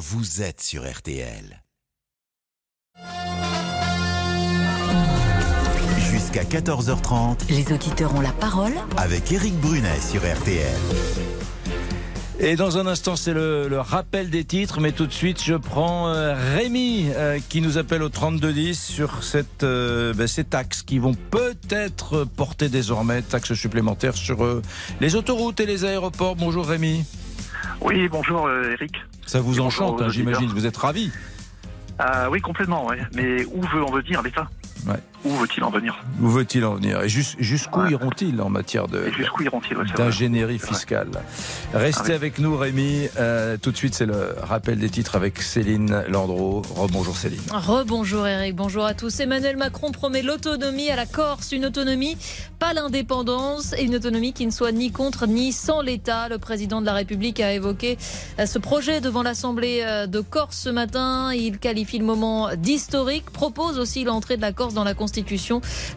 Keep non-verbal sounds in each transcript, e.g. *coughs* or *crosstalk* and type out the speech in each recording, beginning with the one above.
vous êtes sur RTL. Jusqu'à 14h30 Les auditeurs ont la parole. avec Eric Brunet sur RTL. Et dans un instant, c'est le, le rappel des titres, mais tout de suite, je prends euh, Rémi euh, qui nous appelle au 3210 sur cette, euh, ben, ces taxes qui vont peut-être porter désormais taxes supplémentaires sur euh, les autoroutes et les aéroports. Bonjour Rémi. Oui, bonjour euh, Eric. Ça vous Bonjour enchante, hein, j'imagine. auditeurs. Vous êtes ravi. Ah oui, complètement, ouais. Mais où veut en venir l'État? Ouais. Où veut-il en venir? Où veut-il en venir? Et jus- jusqu'où Ouais. iront-ils en matière de, ouais, d'ingénierie fiscale? Restez Ah avec nous, Rémi. Euh, tout de suite, c'est le rappel des titres avec Céline Landreau. Rebonjour Céline. Rebonjour Eric, bonjour à tous. Emmanuel Macron promet l'autonomie à la Corse, une autonomie, pas l'indépendance, et une autonomie qui ne soit ni contre ni sans l'État. Le président de la République a évoqué euh, ce projet devant l'Assemblée euh, de Corse ce matin. Il qualifie le moment d'historique, propose aussi l'entrée de la Corse dans la Constitution.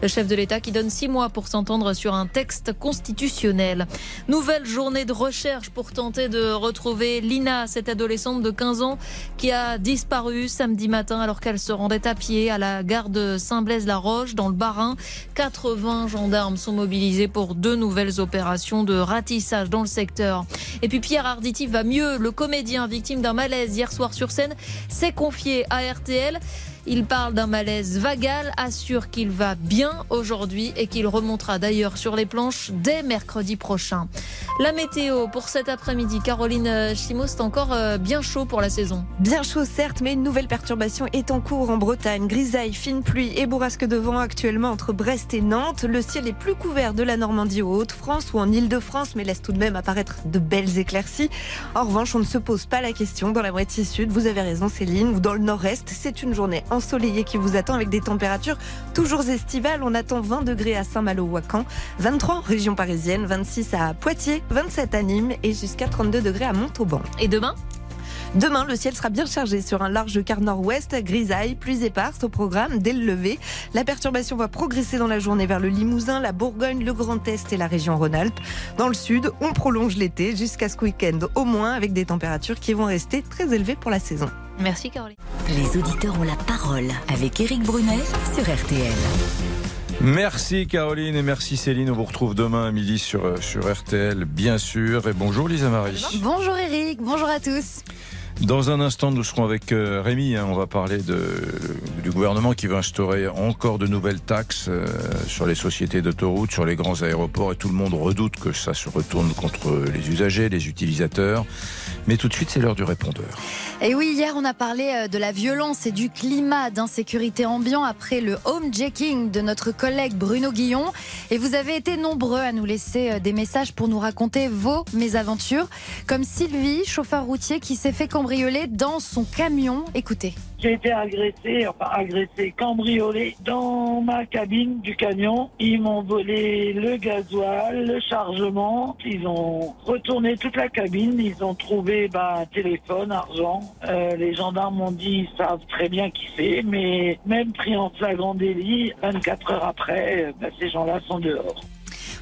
Le chef de l'État qui donne six mois pour s'entendre sur un texte constitutionnel. Nouvelle journée de recherche pour tenter de retrouver Lina, cette adolescente de 15 ans qui a disparu samedi matin alors qu'elle se rendait à pied à la gare de Saint-Blaise-la-Roche dans le Bas-Rhin. 80 gendarmes sont mobilisés pour deux nouvelles opérations de ratissage dans le secteur. Et puis Pierre Arditi va mieux. Le comédien victime d'un malaise hier soir sur scène s'est confié à RTL. Il parle d'un malaise vagal, assure qu'il va bien aujourd'hui et qu'il remontera d'ailleurs sur les planches dès mercredi prochain. La météo pour cet après-midi, Caroline Chimo, c'est encore euh, bien chaud pour la saison. Bien chaud certes, mais une nouvelle perturbation est en cours en Bretagne. Grisaille, fine pluie et bourrasque de vent actuellement entre Brest et Nantes. Le ciel est plus couvert de la Normandie aux Hauts-de-France ou en Île-de-France, mais laisse tout de même apparaître de belles éclaircies. En revanche, on ne se pose pas la question dans la moitié sud. Vous avez raison Céline, ou dans le nord-est, c'est une journée ensoleillée qui vous attend avec des températures toujours estivales. On attend 20 degrés à Saint-Malo-Ouacan, 23 en région parisienne, 26 à Poitiers, 27 à Nîmes et jusqu'à 32 degrés à Montauban. Et demain? Demain, le ciel sera bien chargé sur un large quart nord-ouest, grisaille, pluie éparse au programme dès le lever. La perturbation va progresser dans la journée vers le Limousin, la Bourgogne, le Grand Est et la région Rhône-Alpes. Dans le sud, on prolonge l'été jusqu'à ce week-end au moins avec des températures qui vont rester très élevées pour la saison. Merci Caroline. Les auditeurs ont la parole avec Eric Brunet sur RTL. Merci Caroline et merci Céline. On vous retrouve demain à midi sur, euh, sur RTL, bien sûr. Et bonjour Lisa Marie. Bonjour Eric, bonjour à tous. Dans un instant, nous serons avec euh, Rémi. hein. on va parler du gouvernement qui veut instaurer encore de nouvelles taxes euh, sur les sociétés d'autoroutes, sur les grands aéroports. Et tout le monde redoute que ça se retourne contre les usagers, les utilisateurs. Mais tout de suite, c'est l'heure du répondeur. Et oui, hier on a parlé euh, de la violence et du climat d'insécurité ambiant après le homejacking de notre collègue Bruno Guillon. Et vous avez été nombreux à nous laisser des messages pour nous raconter vos mésaventures. Comme Sylvie, chauffeur routier qui s'est fait dans son camion. Écoutez. J'ai été agressé, enfin agressé, cambriolé dans ma cabine du camion. Ils m'ont volé le gasoil, le chargement. Ils ont retourné toute la cabine. Ils ont trouvé bah, un téléphone, argent. Euh, les gendarmes m'ont dit ils savent très bien qui c'est, mais même pris en flagrant délit, 24 heures après, euh, bah, ces gens-là sont dehors.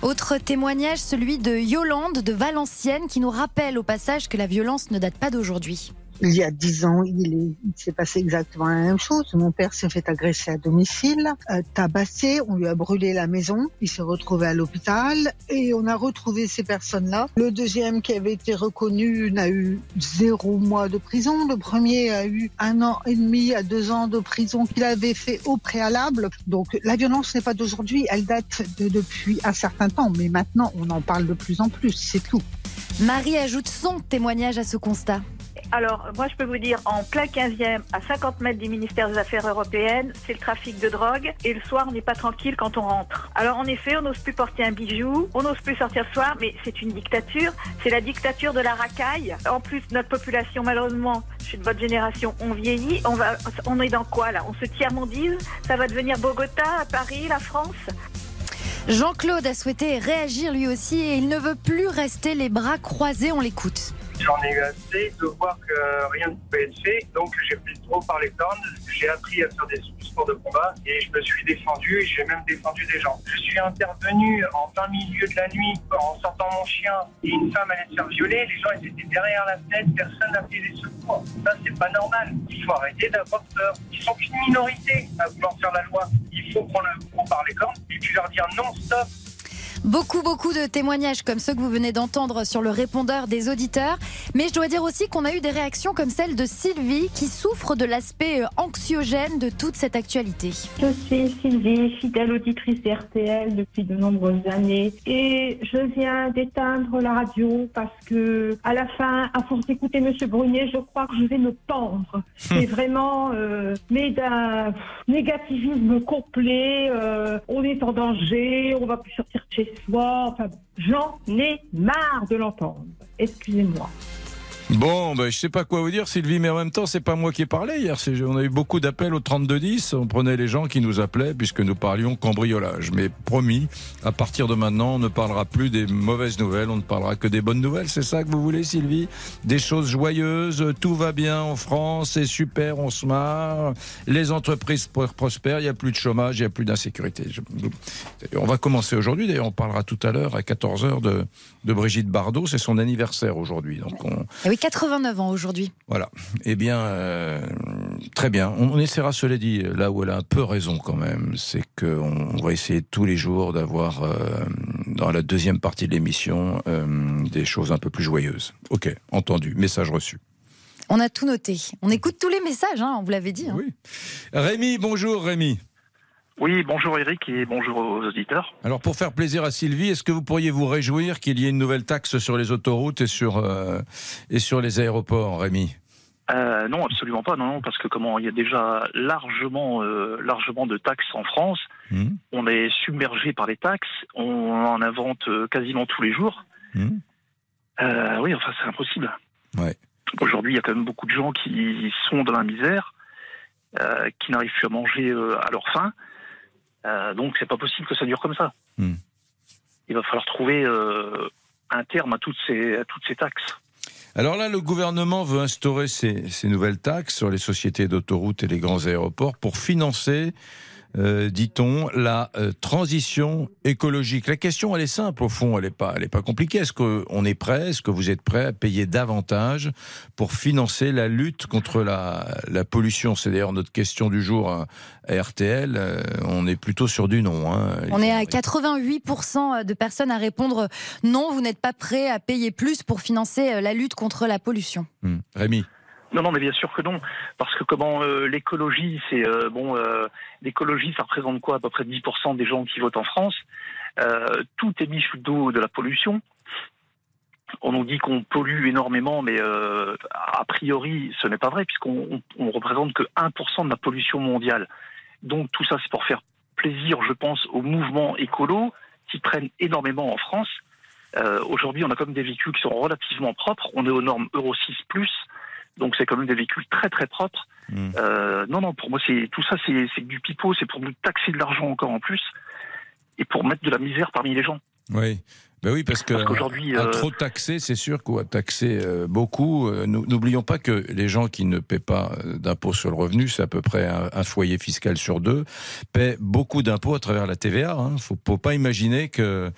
Autre témoignage, celui de Yolande de Valenciennes qui nous rappelle au passage que la violence ne date pas d'aujourd'hui. Il y a dix ans, il est- il s'est passé exactement la même chose. Mon père s'est fait agresser à domicile, euh, tabassé, on lui a brûlé la maison, il s'est retrouvé à l'hôpital et on a retrouvé ces personnes-là. Le deuxième qui avait été reconnu n'a eu zéro mois de prison. Le premier a eu un an et demi à deux ans de prison qu'il avait fait au préalable. Donc la violence n'est pas d'aujourd'hui, elle date de depuis un certain temps, mais maintenant on en parle de plus en plus, c'est tout. Marie ajoute son témoignage à ce constat. Alors, moi, je peux vous dire, en plein 15e, à 50 mètres du ministère des Affaires européennes, c'est le trafic de drogue. Et le soir, on n'est pas tranquille quand on rentre. Alors, en effet, on n'ose plus porter un bijou, on n'ose plus sortir le soir, mais c'est une dictature. C'est la dictature de la racaille. En plus, notre population, malheureusement, je suis de votre génération, on vieillit. On, est dans quoi, là? On se tiers-mondise? Ça va devenir Bogota, Paris, la France? Jean-Claude a souhaité réagir lui aussi et il ne veut plus rester les bras croisés. On l'écoute. J'en ai eu assez de voir que rien ne pouvait être fait, donc j'ai pris trop par les cornes. J'ai appris à faire des sports de combat et je me suis défendu et j'ai même défendu des gens. Je suis intervenu en plein milieu de la nuit en sortant mon chien et une femme allait se faire violer. Les gens étaient derrière la fenêtre, personne n'a fait les secours. Ça c'est pas normal. Il faut arrêter d'avoir peur. Ils sont qu'une minorité à vouloir faire la loi. Il faut prendre le gros par les cornes et puis leur dire non stop. Beaucoup, beaucoup de témoignages comme ceux que vous venez d'entendre sur le répondeur des auditeurs. Mais je dois dire aussi qu'on a eu des réactions comme celle de Sylvie qui souffre de l'aspect euh, anxiogène de toute cette actualité. Je suis Sylvie, fidèle auditrice d'RTL depuis de nombreuses années. Et je viens d'éteindre la radio parce que, à la fin, à force d'écouter Monsieur Brunet, je crois que je vais me pendre. C'est vraiment, euh, mais d'un négativisme complet. euh, on est en danger, on va plus sortir de chez soi. Enfin, j'en ai marre de l'entendre. Excusez-moi. Bon, ben, je sais pas quoi vous dire, Sylvie, mais en même temps, c'est pas moi qui ai parlé hier. On a eu beaucoup d'appels au 3210. On prenait les gens qui nous appelaient puisque nous parlions cambriolage. Mais promis, à partir de maintenant, on ne parlera plus des mauvaises nouvelles. On ne parlera que des bonnes nouvelles. C'est ça que vous voulez, Sylvie? Des choses joyeuses? Tout va bien en France? C'est super. On se marre? Les entreprises pro- prospèrent? Il n'y a plus de chômage. Il n'y a plus d'insécurité. On va commencer aujourd'hui. D'ailleurs, on parlera tout à l'heure à 14h de, de Brigitte Bardot. C'est son anniversaire aujourd'hui. Donc, on, Eh 89 ans aujourd'hui. voilà. Eh bien, euh, très bien. On, on essaiera, cela dit, là où elle a un peu raison quand même, c'est qu'on on va essayer tous les jours d'avoir, euh, dans la deuxième partie de l'émission, euh, des choses un peu plus joyeuses. Ok, entendu. Message reçu. On a tout noté. On écoute tous les messages, hein, on vous l'avait dit. hein. Rémi, bonjour Rémi. Oui, bonjour Eric et bonjour aux auditeurs. Alors pour faire plaisir à Sylvie, est-ce que vous pourriez vous réjouir qu'il y ait une nouvelle taxe sur les autoroutes et sur, euh, et sur les aéroports, Rémi? Euh, non, absolument pas, non, non, parce que comment il y a déjà largement, euh, largement de taxes en France. Hmm. On est submergé par les taxes, on en invente quasiment tous les jours. Hmm. Oui, enfin c'est impossible. Ouais. Aujourd'hui, il y a quand même beaucoup de gens qui sont dans la misère, qui n'arrivent plus à manger à leur faim. Euh, donc c'est pas possible que ça dure comme ça. Hmm. Il va falloir trouver euh, un terme à toutes ces, à toutes ces taxes. Alors là, le gouvernement veut instaurer ces, ces nouvelles taxes sur les sociétés d'autoroutes et les grands aéroports pour financer, euh, dit-on, la euh, transition écologique. La question, elle est simple au fond, elle n'est pas, elle est pas compliquée. Est-ce qu'on est prêt, est-ce que vous êtes prêt à payer davantage pour financer la lutte contre la, la pollution? C'est d'ailleurs notre question du jour à, à RTL. Euh, on est plutôt sur du non. hein. On est à 88% de personnes à répondre non, vous n'êtes pas prêt à payer plus pour financer la lutte contre la pollution. Hmm. Rémi? Non, non, mais bien sûr que non, parce que comment euh, l'écologie, c'est euh, bon, euh, l'écologie, ça représente quoi? À peu près 10% des gens qui votent en France. Euh, tout est mis sous le dos de la pollution. On nous dit qu'on pollue énormément, mais euh, a priori, ce n'est pas vrai, puisqu'on on, on représente que 1% de la pollution mondiale. Donc tout ça, c'est pour faire plaisir, je pense, aux mouvements écolos qui prennent énormément en France. Euh, Aujourd'hui, on a même des véhicules qui sont relativement propres. On est aux normes Euro 6+, donc c'est quand même des véhicules très très propres. Euh, non, non, pour moi, c'est tout ça, c'est c'est du pipeau, c'est pour nous taxer de l'argent encore en plus et pour mettre de la misère parmi les gens. Oui. Ben oui, parce que Parce qu'aujourd'hui, à euh, trop taxer, c'est sûr qu'on va taxer euh, beaucoup. Euh, nous- N'oublions pas que les gens qui ne paient pas d'impôts sur le revenu, c'est à peu près un, un foyer fiscal sur deux, paient beaucoup d'impôts à travers la TVA. Il ne faut, faut pas imaginer que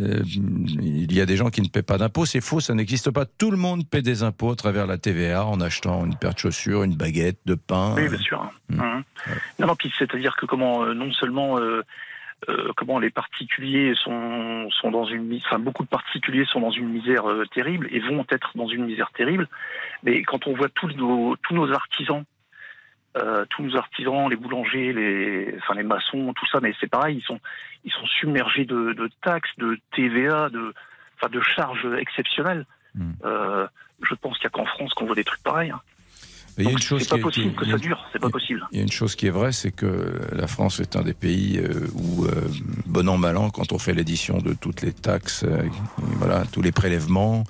euh, il y a des gens qui ne paient pas d'impôts. C'est faux, ça n'existe pas. Tout le monde paie des impôts à travers la TVA en achetant une paire de chaussures, une baguette, de pain. Oui, bien sûr. hein. Mhm. Non, non, puis c'est-à-dire que comment, euh, non seulement euh, euh, comment les particuliers sont, sont dans une misère, enfin beaucoup de particuliers sont dans une misère euh, terrible et vont être dans une misère terrible, mais quand on voit tous nos, tous nos artisans, euh, tous nos artisans, les boulangers, les, enfin les maçons, tout ça, mais c'est pareil, ils sont, ils sont submergés de, de taxes, de TVA, de, enfin de charges exceptionnelles. Euh, je pense qu'il n'y a qu'en France qu'on voit des trucs pareils. hein. Il y a une chose pas qui est- possible qui- que ça dure, c'est pas possible. Il y a une chose qui est vraie, c'est que la France est un des pays euh, où, euh, bon an, mal an, quand on fait l'édition de toutes les taxes, euh, voilà, tous les prélèvements,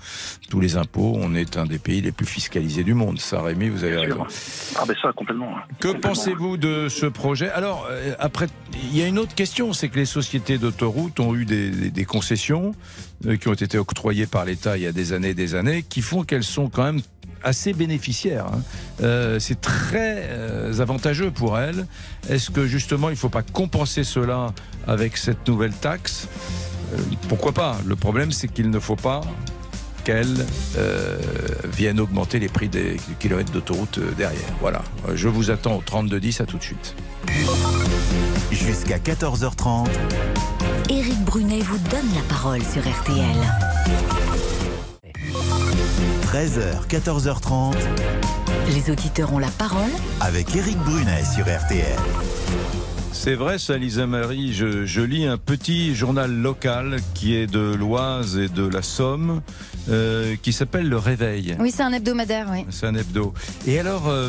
tous les impôts, on est un des pays les plus fiscalisés du monde. Ça, Rémi, vous avez raison. Ah ben ça, complètement. Que pensez-vous de ce projet? Alors, après, il y a une autre question, c'est que les sociétés d'autoroutes ont eu des, des- des concessions qui ont été octroyées par l'État il y a des années et des années, qui font qu'elles sont quand même assez bénéficiaires. hein. Euh, c'est très euh, avantageux pour elles. Est-ce que justement, il ne faut pas compenser cela avec cette nouvelle taxe? Euh, Pourquoi pas? Le problème, c'est qu'il ne faut pas qu'elles euh, viennent augmenter les prix des, du kilomètre d'autoroute derrière. Voilà. Je vous attends au 3210, à tout de suite. Jusqu'à 14h30, Éric Brunet vous donne la parole sur RTL. 13h, 14h30, Les auditeurs ont la parole avec Éric Brunet sur RTL. C'est vrai, ça, Lisa Marie. Je, je lis un petit journal local qui est de l'Oise et de la Somme, euh, qui s'appelle Le Réveil. Oui, c'est un hebdomadaire, oui. C'est un hebdo. Et alors, euh,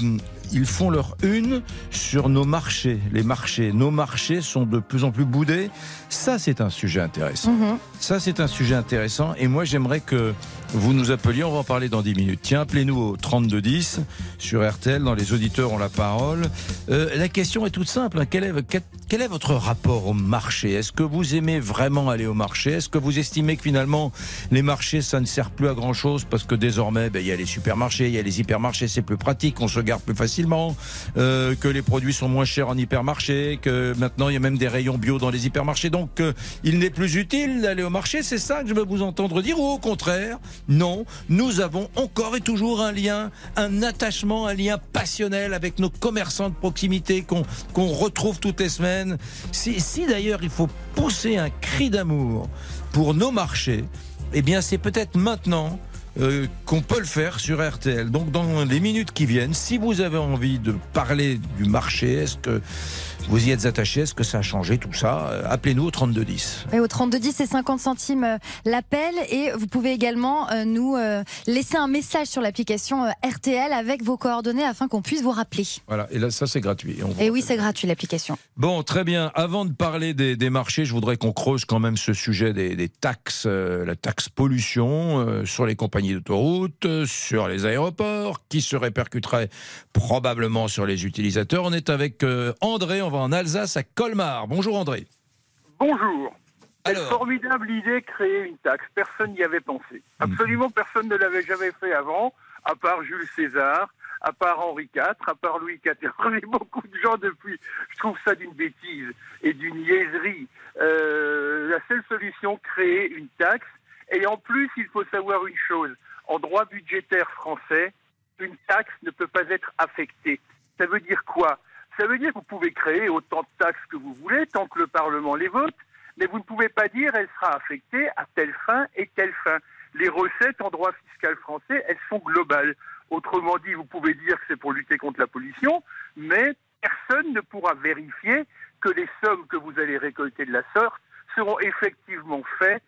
ils font leur une sur nos marchés. Les marchés. Nos marchés sont de plus en plus boudés. Ça, c'est un sujet intéressant. Mhm. Ça, c'est un sujet intéressant. Et moi, j'aimerais que vous nous appeliez. On va en parler dans 10 minutes. Tiens, appelez-nous au 3210 sur RTL. Dans les auditeurs ont la parole. Euh, la question est toute simple. hein. Quel, est, quel- quel est votre rapport au marché? Est-ce que vous aimez vraiment aller au marché? Est-ce que vous estimez que finalement, les marchés, ça ne sert plus à grand-chose parce que désormais, ben, il y a les supermarchés, il y a les hypermarchés, c'est plus pratique, on se garde plus facilement, euh, que les produits sont moins chers en hypermarché, que maintenant, il y a même des rayons bio dans les hypermarchés. Donc, euh, il n'est plus utile d'aller au marché. C'est ça que je veux vous entendre dire. Ou au contraire, non, nous avons encore et toujours un lien, un attachement, un lien passionnel avec nos commerçants de proximité qu'on retrouve toutes les semaines. Si, si d'ailleurs il faut pousser un cri d'amour pour nos marchés, eh bien c'est peut-être maintenant euh, qu'on peut le faire sur RTL. Donc dans les minutes qui viennent, si vous avez envie de parler du marché, est-ce que vous y êtes attaché, est-ce que ça a changé tout ça? Euh, Appelez-nous au 3210. Et au 3210, c'est 50 centimes euh, l'appel. Et vous pouvez également euh, nous laisser un message sur l'application RTL avec vos coordonnées afin qu'on puisse vous rappeler. Voilà, et là ça c'est gratuit. On Et oui, c'est gratuit l'application. Bon, très bien. Avant de parler des, des marchés, je voudrais qu'on creuse quand même ce sujet des, des taxes, euh, la taxe pollution euh, sur les compagnies d'autoroute, euh, sur les aéroports, qui se répercuterait probablement sur les utilisateurs. On est avec euh, André, on va en Alsace, à Colmar. Bonjour André. Bonjour. Quelle Alors. formidable idée créer une taxe. Personne n'y avait pensé. Absolument personne ne l'avait jamais fait avant, à part Jules César, à part Henri IV, à part Louis XIV *laughs* et beaucoup de gens depuis. Je trouve ça d'une bêtise et d'une niaiserie. Euh, la seule solution, créer une taxe. Et en plus, il faut savoir une chose. En droit budgétaire français, une taxe ne peut pas être affectée. Ça veut dire quoi? Ça veut dire que vous pouvez créer autant de taxes que vous voulez tant que le Parlement les vote, mais vous ne pouvez pas dire elle sera affectée à telle fin et telle fin. Les recettes en droit fiscal français, elles sont globales. Autrement dit, vous pouvez dire que c'est pour lutter contre la pollution, mais personne ne pourra vérifier que les sommes que vous allez récolter de la sorte seront effectivement faites,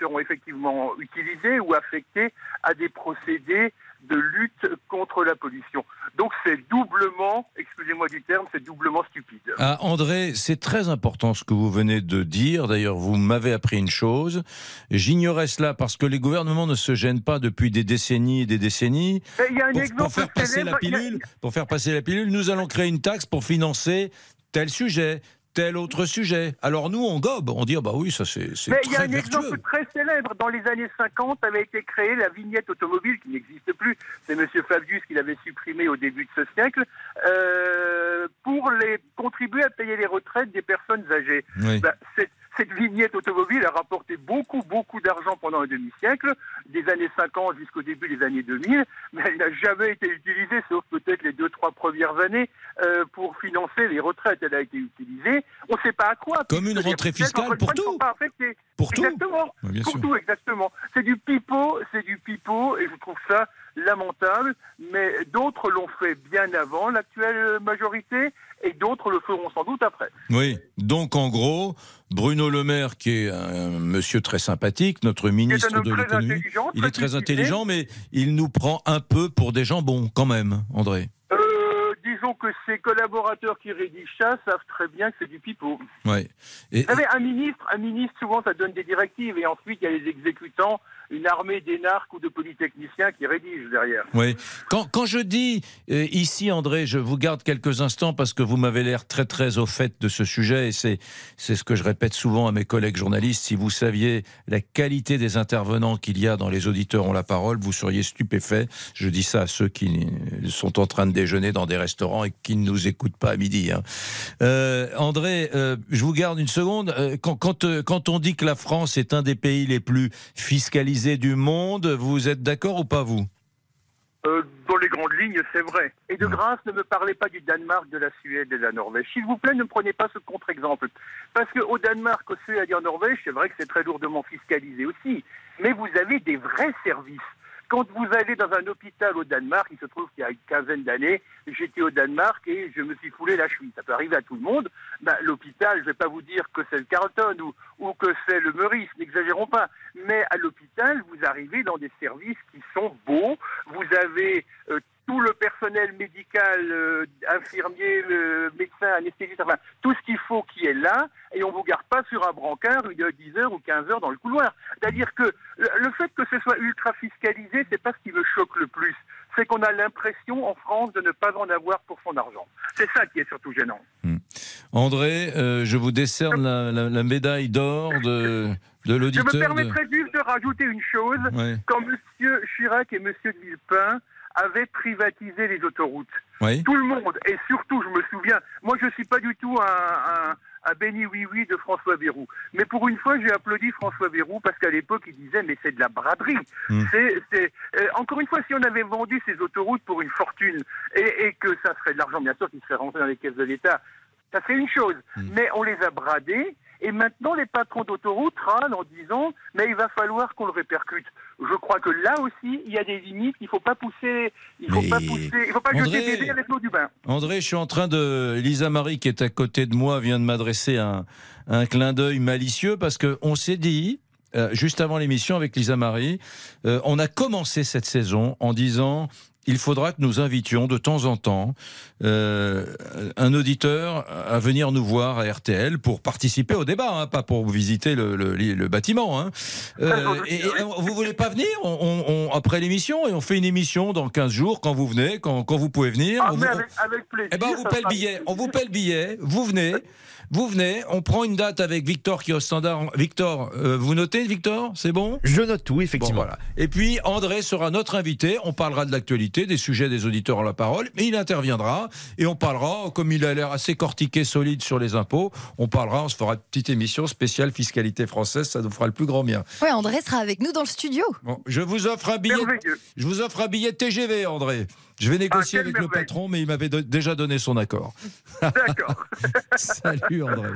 seront effectivement utilisées ou affectées à des procédés de lutte contre la pollution. Donc c'est doublement, excusez-moi du terme, c'est doublement stupide. Ah, André, c'est très important ce que vous venez de dire. D'ailleurs, vous m'avez appris une chose. J'ignorais cela parce que les gouvernements ne se gênent pas depuis des décennies et des décennies. Y a un pour, exemple pour faire passer la a- pilule, pour faire passer la pilule, nous allons créer une taxe pour financer tel sujet, tel autre sujet. Alors nous, on gobe, on dit ah bah oui, ça c'est Mais il y a très un vertueux. exemple très célèbre. Dans les années 50 avait été créée la vignette automobile qui n'existe plus. C'est M. Fabius qui l'avait supprimée au début de ce siècle euh, pour les contribuer à payer les retraites des personnes âgées. Oui. Cette, cette vignette automobile a rapporté beaucoup, beaucoup d'argent pendant un demi-siècle, des années 50 jusqu'au début des années 2000, mais elle n'a jamais été utilisée, sauf peut-être les deux, trois premières années, euh, pour financer les retraites. Elle a été utilisée, on ne sait pas à quoi. Comme une rentrée fiscale pour tout. Pour tout Exactement. Pour sûr. tout, exactement. C'est du pipeau, c'est du pipeau, et je trouve ça lamentable. Mais d'autres l'ont fait bien avant l'actuelle majorité, et d'autres le feront sans doute après. Oui, donc en gros, Bruno Le Maire, qui est un monsieur très sympathique, notre ministre de l'économie, il est très intelligent, mais il nous prend un peu pour des jambons quand même, André. Euh, disons que ces collaborateurs qui rédigent ça savent très bien que c'est du pipeau. Ouais. Et, Vous savez, un ministre, un ministre, souvent, ça donne des directives, et ensuite, il y a les exécutants, une armée d'énarques ou de polytechniciens qui rédigent derrière. Oui. Quand, quand je dis euh, ici, André, je vous garde quelques instants parce que vous m'avez l'air très très au fait de ce sujet et c'est c'est ce que je répète souvent à mes collègues journalistes. Si vous saviez la qualité des intervenants qu'il y a dans les auditeurs ont la parole, vous seriez stupéfait. Je dis ça à ceux qui sont en train de déjeuner dans des restaurants et qui ne nous écoutent pas à midi. hein. Euh, André, euh, je vous garde une seconde. Euh, Quand, quand, quand on dit que la France est un des pays les plus fiscalisés du monde, vous êtes d'accord ou pas vous? Dans les grandes lignes, c'est vrai. Et de grâce, ne me parlez pas du Danemark, de la Suède et de la Norvège. S'il vous plaît, ne me prenez pas ce contre-exemple. Parce qu'au Danemark, au Suède et en Norvège, c'est vrai que c'est très lourdement fiscalisé aussi. Mais vous avez des vrais services. Quand vous allez dans un hôpital au Danemark, il se trouve qu'il y a une quinzaine d'années, j'étais au Danemark et je me suis foulé la cheville. Ça peut arriver à tout le monde. Ben, L'hôpital, je ne vais pas vous dire que c'est le Carlton ou, que c'est le Meurice, n'exagérons pas. Mais à l'hôpital, vous arrivez dans des services qui sont beaux. Vous avez euh, tout le personnel médical, euh, infirmier, euh, médecin, anesthésiste, enfin, tout ce qu'il faut qui est là, et on ne vous garde pas sur un brancard une 10 heures ou 15 heures dans le couloir. C'est-à-dire que le fait que ce soit ultra fiscalisé, c'est pas ce qui me choque le plus. C'est qu'on a l'impression en France de ne pas en avoir pour son argent. C'est ça qui est surtout gênant. André, euh, je vous décerne la, la- la médaille d'or de, de Je me l'auditeur. de- permettrais juste de rajouter une chose. Ouais. Quand M. Chirac et M. Villepin avaient privatisé les autoroutes, Oui. tout le monde, et surtout, je me souviens, moi je ne suis pas du tout un, un, béni oui-oui de François Bayrou. Mais pour une fois, j'ai applaudi François Bayrou parce qu'à l'époque, il disait mais c'est de la braderie. Mm. C'est, euh, encore une fois, si on avait vendu ces autoroutes pour une fortune et, et que ça serait de l'argent, bien sûr, qui serait rentré dans les caisses de l'État, ça serait une chose. Mais on les a bradés. Et maintenant, les patrons d'autoroutes râlent en disant mais il va falloir qu'on le répercute. Je crois que là aussi, il y a des limites. Il ne faut pas pousser, il faut Mais- pas pousser, il faut pas André- jeter bébé avec l'eau du bain. André, je suis en train de. Lisa Marie, qui est à côté de moi, vient de m'adresser un, un clin d'œil malicieux parce qu'on s'est dit. euh, juste avant l'émission avec Lisa Marie, euh, on a commencé cette saison en disant il faudra que nous invitions de temps en temps euh, un auditeur à venir nous voir à RTL pour participer au débat, hein, pas pour visiter le, le- le bâtiment. Hein. Euh, et, et vous voulez pas venir? On, on- on- après l'émission et on fait une émission dans 15 jours quand vous venez, quand, quand vous pouvez venir. Ah, On mais vous- avec, avec plaisir. eh ben, on vous paie le billet. On vous paie le billet. Vous venez. Vous venez. On prend une date avec Victor qui est au standard. Victor, euh, vous notez, Victor? C'est bon? Je note tout, effectivement. Bon, voilà. Et puis, André sera notre invité. On parlera de l'actualité, des sujets des auditeurs à la parole. Mais il interviendra. Et on parlera, comme il a l'air assez cortiqué, solide sur les impôts, on parlera, on se fera une petite émission spéciale fiscalité française. Ça nous fera le plus grand bien. Ouais, André sera avec nous dans le studio. Bon, je vous offre un billet. Je vous offre un billet TGV, André. Je vais négocier Ah, avec le patron, mais il m'avait do- déjà donné son accord. D'accord. *laughs* Salut, André.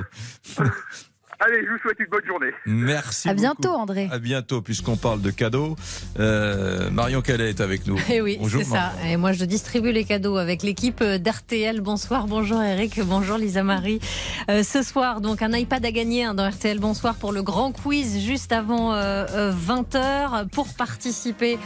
Allez, je vous souhaite une bonne journée. Merci. À beaucoup. bientôt, André. À bientôt, puisqu'on parle de cadeaux. Euh, Marion Calais est avec nous. Eh oui, Bonjour, c'est ça. Et moi, je distribue les cadeaux avec l'équipe d'RTL. Bonsoir, bonjour Eric, bonjour Lisa Marie. Euh, ce soir, donc, un iPad à gagner hein, dans RTL Bonsoir pour le grand quiz juste avant 20h. Pour participer,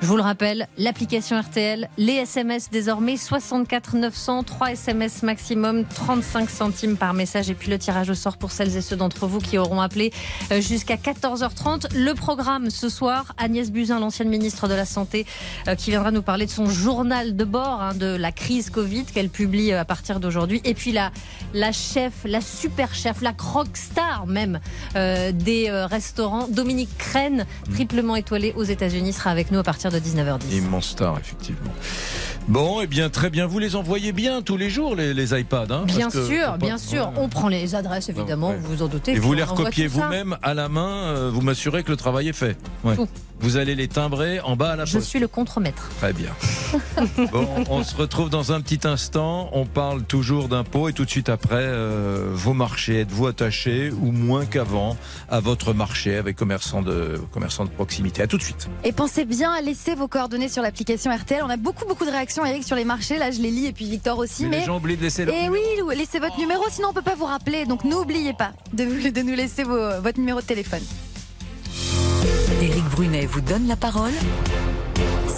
je vous le rappelle, l'application RTL, les SMS désormais 64 900, 3 SMS maximum, 35 centimes par message et puis le tirage au sort pour celles et ceux d'entre vous qui auront appelé euh, jusqu'à 14h30. Le programme ce soir, Agnès Buzyn, l'ancienne ministre de la Santé, euh, qui viendra nous parler de son journal de bord, hein, de la crise Covid qu'elle publie euh, à partir d'aujourd'hui. Et puis la, la chef, la super chef, la croque star même des restaurants, Dominique Crène, triplement étoilée aux États-Unis, sera avec nous à partir de 19h10. Immense star, effectivement. Bon, eh bien, très bien. Vous les envoyez bien tous les jours, les, les iPads. hein, parce Bien que sûr, pas- bien sûr. Ouais. On prend les adresses, évidemment, Ouais. vous vous en doutez. Et vous les recopiez vous-même à la main, euh, vous m'assurez que le travail est fait. Ouais. Tout. Vous allez les timbrer en bas à la Je poste. suis le contremaître. Très bien. *laughs* Bon, on se retrouve dans un petit instant. On parle toujours d'impôts et tout de suite après, euh, vos marchés. Êtes-vous attaché ou moins qu'avant à votre marché avec commerçants de, commerçants de proximité? À tout de suite. Et pensez bien à laisser vos coordonnées sur l'application RTL. On a beaucoup, beaucoup de réactions, Eric, sur les marchés. Là, je les lis et puis Victor aussi. Mais Mais, les gens oublient de laisser leur Et oui, laissez votre numéro, sinon on peut pas vous rappeler. Donc n'oubliez pas de, nous laisser vos- votre numéro de téléphone. Éric Brunet vous donne la parole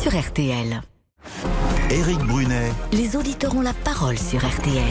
sur RTL. Éric Brunet, Les auditeurs ont la parole sur RTL.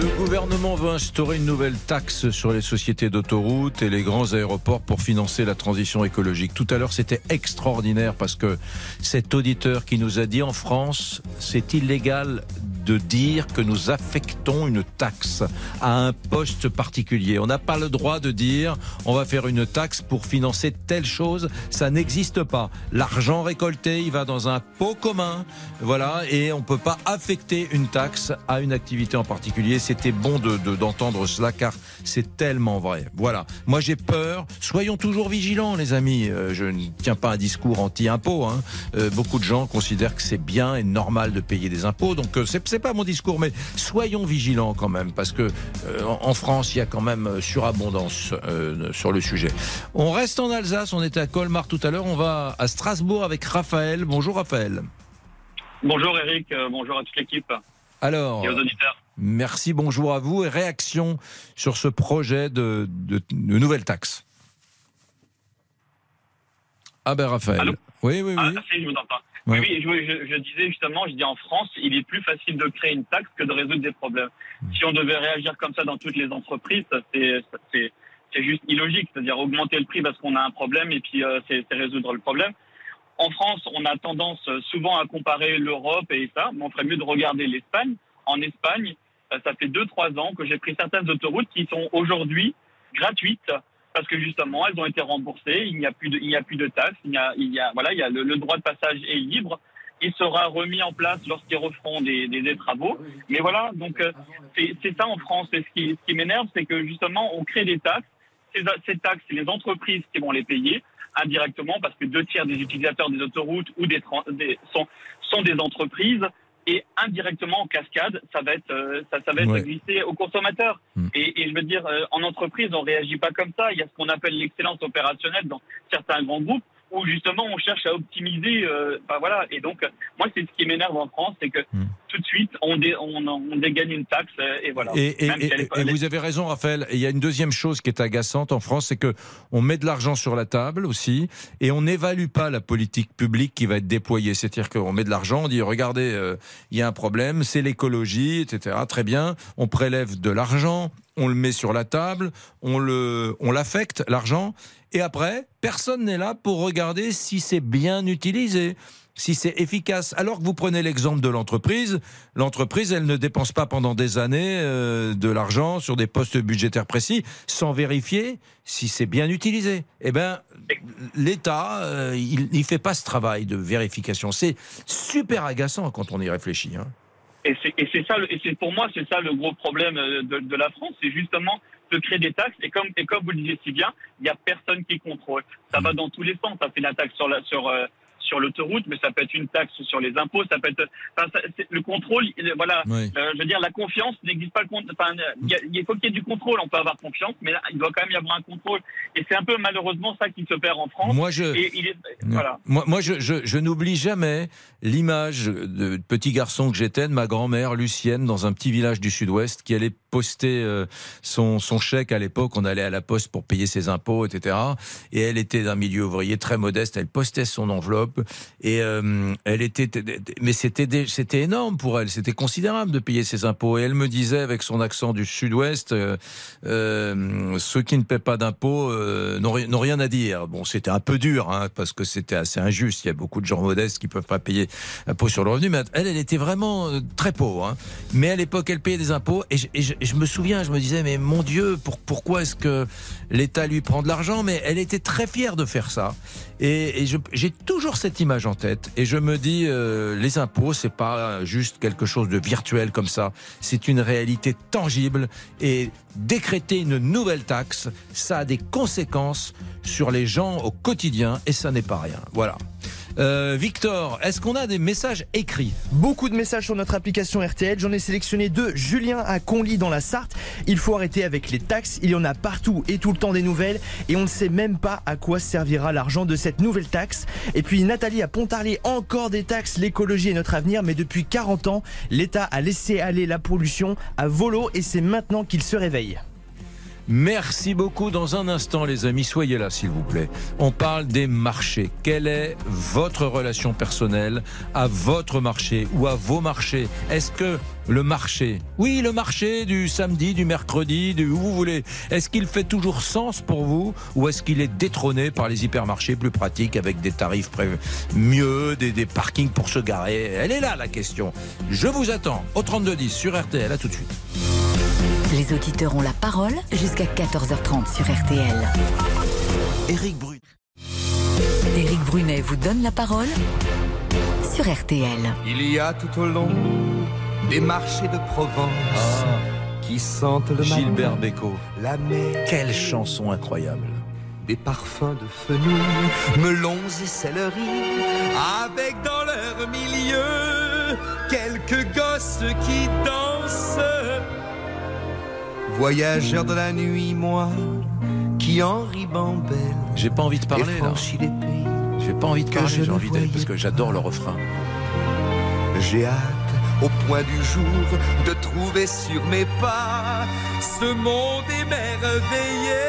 Le gouvernement veut instaurer une nouvelle taxe sur les sociétés d'autoroutes et les grands aéroports pour financer la transition écologique. Tout à l'heure, c'était extraordinaire parce que cet auditeur qui nous a dit en France, c'est illégal de dire que nous affectons une taxe à un poste particulier. On n'a pas le droit de dire on va faire une taxe pour financer telle chose. Ça n'existe pas. L'argent récolté, il va dans un pot commun. Voilà. Et on peut pas affecter une taxe à une activité en particulier. C'était bon de, de- d'entendre cela car c'est tellement vrai. Voilà. Moi, j'ai peur. Soyons toujours vigilants, les amis. Euh, je ne tiens pas un discours anti-impôt. hein. Euh, beaucoup de gens considèrent que c'est bien et normal de payer des impôts. Donc, euh, c'est, c'est pas mon discours, mais soyons vigilants quand même parce que euh, en France, il y a quand même euh, surabondance euh, sur le sujet. On reste en Alsace. On était à Colmar tout à l'heure. On va à Strasbourg avec Raphaël. Bonjour, Raphaël. Bonjour Eric, euh, bonjour à toute l'équipe Alors. et aux auditeurs. Merci, bonjour à vous et réaction sur ce projet de, de, de nouvelle taxe. Ah ben Raphaël. Allô? Oui, oui, Ah, oui. si, je vous entends. Ouais. Oui, oui, je, je- disais justement, je dis en France, il est plus facile de créer une taxe que de résoudre des problèmes. Hmm. Si on devait réagir comme ça dans toutes les entreprises, c'est juste illogique, c'est-à-dire augmenter le prix parce qu'on a un problème et puis euh, c'est c'est résoudre le problème. En France, on a tendance euh, souvent à comparer l'Europe et ça, mais on ferait mieux de regarder l'Espagne. En Espagne, euh, ça fait 2-3 ans que j'ai pris certaines autoroutes qui sont aujourd'hui gratuites parce que justement elles ont été remboursées, il n'y a plus de, il n'y a plus de taxes, il y a, il y a, voilà, il y a le, le droit de passage est libre. Il sera remis en place lorsqu'ils referont des, des, des travaux. Mais voilà, donc euh, c'est ça en France. Et ce qui, ce qui m'énerve, c'est que justement on crée des taxes. Ces, ces taxes, c'est les entreprises qui vont les payer indirectement parce que deux tiers des utilisateurs des autoroutes ou des sont, sont des entreprises et indirectement en cascade, ça va être euh, ça, ça va être Ouais. glissé aux consommateurs. Et, et je veux dire, euh, en entreprise, on réagit pas comme ça. Il y a ce qu'on appelle l'excellence opérationnelle dans certains grands groupes où justement on cherche à optimiser. euh, enfin, voilà. Et donc, moi, c'est ce qui m'énerve en France, c'est que tout de suite on, dé, on, on dégaine une taxe euh, et voilà. Et, si vous avez raison, Raphaël. Il y a une deuxième chose qui est agaçante en France, c'est que on met de l'argent sur la table aussi, et on n'évalue pas la politique publique qui va être déployée. C'est-à-dire qu'on met de l'argent, on dit regardez, euh, il y a un problème, c'est l'écologie, etc. Très bien, on prélève de l'argent, on le met sur la table, on le, on l'affecte l'argent, et après, personne n'est là pour regarder si c'est bien utilisé si c'est efficace. Alors que vous prenez l'exemple de l'entreprise, l'entreprise, elle ne dépense pas pendant des années euh, de l'argent sur des postes budgétaires précis sans vérifier si c'est bien utilisé. Eh bien, l'État, euh, il ne fait pas ce travail de vérification. C'est super agaçant quand on y réfléchit. hein. Et c'est ça, et c'est pour moi, c'est ça le gros problème euh, de, de la France, c'est justement de créer des taxes. Et comme, et comme vous le disiez si bien, il n'y a personne qui contrôle. Ça va dans tous les sens. Ça fait la taxe sur la, sur, sur l'autoroute, mais ça peut être une taxe sur les impôts, ça peut être, enfin, ça- c'est- le contrôle, il- voilà. Oui. Euh, je veux dire, la confiance n'existe pas le compte. Enfin, il faut qu'il y ait du contrôle. On peut avoir confiance, mais là, il doit quand même y avoir un contrôle. Et c'est un peu malheureusement ça qui se perd en France. Moi, je- Et il est, voilà. Moi, moi, je, je- je n'oublie jamais l'image de petit garçon que j'étais de ma grand-mère Lucienne dans un petit village du Sud-Ouest qui allait poster euh, son, son chèque à l'époque. On allait à la poste pour payer ses impôts, etc. Et elle était d'un milieu ouvrier très modeste. Elle postait son enveloppe euh, elle était, mais c'était c'était énorme pour elle. C'était considérable de payer ses impôts. Et elle me disait avec son accent du Sud-Ouest, euh, euh, ceux qui ne paient pas d'impôts n'ont ri- n'ont rien à dire. Bon, c'était un peu dur hein, parce que c'était assez injuste. Il y a beaucoup de gens modestes qui peuvent pas payer impôts sur le revenu. Mais elle, elle était vraiment très pauvre. hein. Mais à l'époque, elle payait des impôts. Et je- et je me souviens, je me disais, mais mon Dieu, pour- pourquoi est-ce que l'État lui prend de l'argent? Mais elle était très fière de faire ça. Et, et j'ai toujours cette image en tête et je me dis, euh, les impôts, c'est pas juste quelque chose de virtuel comme ça. C'est une réalité tangible et décréter une nouvelle taxe, ça a des conséquences sur les gens au quotidien et ça n'est pas rien. Voilà. Euh, Victor, est-ce qu'on a des messages écrits Beaucoup de messages sur notre application RTL. J'en ai sélectionné deux. Julien à Conly dans la Sarthe. Il faut arrêter avec les taxes. Il y en a partout et tout le temps des nouvelles. Et on ne sait même pas à quoi servira l'argent de cette nouvelle taxe. Et puis Nathalie à Pontarlier, encore des taxes. L'écologie est notre avenir. Mais depuis 40 ans, l'État a laissé aller la pollution à volo et c'est maintenant qu'il se réveille. Merci beaucoup. Dans un instant, les amis, soyez là, s'il vous plaît. On parle des marchés. Quelle est votre relation personnelle à votre marché ou à vos marchés? Est-ce que le marché, oui, le marché du samedi, du mercredi, du où vous voulez, est-ce qu'il fait toujours sens pour vous ou est-ce qu'il est détrôné par les hypermarchés plus pratiques avec des tarifs mieux, des, des parkings pour se garer? Elle est là la question. Je vous attends au 3210 sur RTL. À tout de suite. Les auditeurs ont la parole jusqu'à 14h30 sur RTL. Éric Brunet. Éric Brunet vous donne la parole sur RTL. Il y a tout au long des marchés de Provence qui sentent le Gilbert Bécaud. la mer, Quelle chanson incroyable. des parfums de fenouil, melons et céleri, avec dans leur milieu quelques gosses qui dansent. Voyageurs de la nuit, moi, qui en ribambelle, J'ai pas envie de parler là. J'ai pas envie de parler, j'ai envie voyais parce que j'adore le refrain. J'ai hâte au point du jour de trouver sur mes pas ce monde émerveillé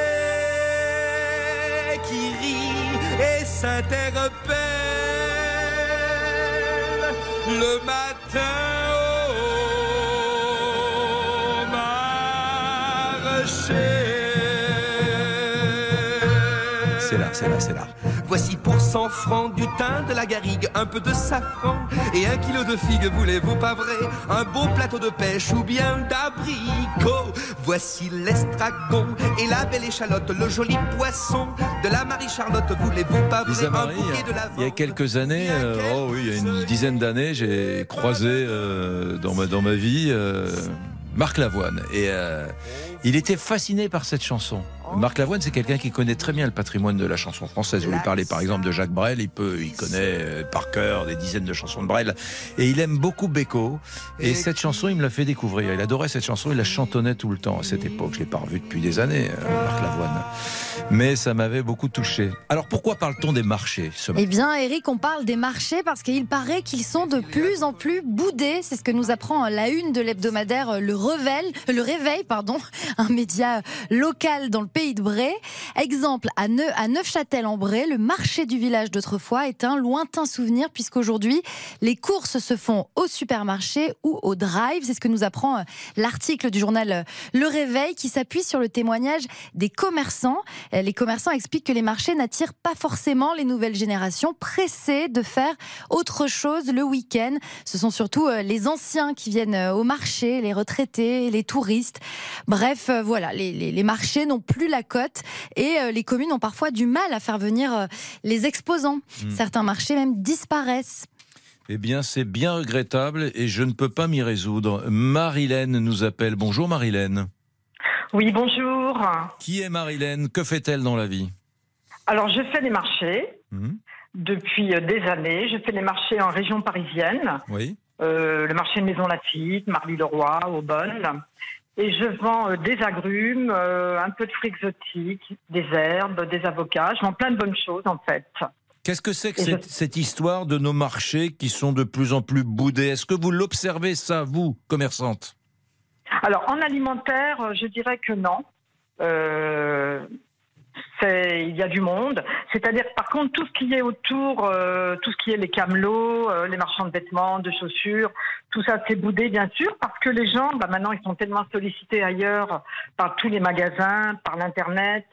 qui rit et s'interpelle le matin C'est là, c'est là, c'est là. Voici pour 100 francs du thym, de la garrigue, un peu de safran et un kilo de figues, voulez-vous pas vrai? Un beau plateau de pêche ou bien d'abricot? Voici l'estragon et la belle échalote, le joli poisson de la Marie-Charlotte, voulez-vous pas vrai? Un Marie, bouquet de la il y a quelques années, euh, oh oui, il y a une dizaine d'années, j'ai croisé euh, dans, ma, dans ma vie euh, Marc Lavoine. Et il était fasciné par cette chanson. Marc Lavoine, c'est quelqu'un qui connaît très bien le patrimoine de la chanson française. Vous lui parlez par exemple de Jacques Brel, il peut, il connaît euh, par cœur des dizaines de chansons de Brel. Et il aime beaucoup Beko. Et cette chanson, il me l'a fait découvrir. Il adorait cette chanson, il la chantonnait tout le temps à cette époque. Je l'ai pas revu depuis des années, euh, Marc Lavoine. Mais ça m'avait beaucoup touché. Alors pourquoi parle-t-on des marchés ce Eh bien, Eric, on parle des marchés parce qu'il paraît qu'ils sont de plus en plus boudés. C'est ce que nous apprend la une de l'hebdomadaire Le Réveil, le Réveil, pardon, *laughs* un média local dans le pays de Bray. Exemple, à, Neu- à Neufchâtel-en-Bray, le marché du village d'autrefois est un lointain souvenir puisqu'aujourd'hui, les courses se font au supermarché ou au drive. C'est ce que nous apprend euh, l'article du journal euh, Le Réveil qui s'appuie sur le témoignage des commerçants. Euh, Les commerçants expliquent que les marchés n'attirent pas forcément les nouvelles générations pressées de faire autre chose le week-end. Ce sont surtout les anciens qui viennent au marché, les retraités, les touristes. Bref, voilà, les, les- marchés n'ont plus la cote et euh, les communes ont parfois du mal à faire venir euh, les exposants. Hmm. Certains marchés même disparaissent. Eh bien, c'est bien regrettable et je ne peux pas m'y résoudre. Marilène nous appelle. Bonjour Marilène. Oui, bonjour. Qui est Marilène Que fait-elle dans la vie? Alors, je fais des marchés Mhm. depuis euh, des années. Je fais des marchés en région parisienne, Oui. euh, le marché de Maison Lafitte, Marly-le-Roi, Aubonne. Et je vends euh, des agrumes, euh, un peu de fruits exotiques, des herbes, des avocats. Je vends plein de bonnes choses, en fait. Qu'est-ce que c'est que je- cette, histoire de nos marchés qui sont de plus en plus boudés? Est-ce que vous l'observez ça, vous, commerçante? Alors, en alimentaire, euh, je dirais que non. Euh, il y a du monde. C'est-à-dire, par contre, tout ce qui est autour, euh, tout ce qui est les camelots, euh, les marchands de vêtements, de chaussures, tout ça, c'est boudé, bien sûr, parce que les gens, bah, maintenant, ils sont tellement sollicités ailleurs par tous les magasins, par l'Internet,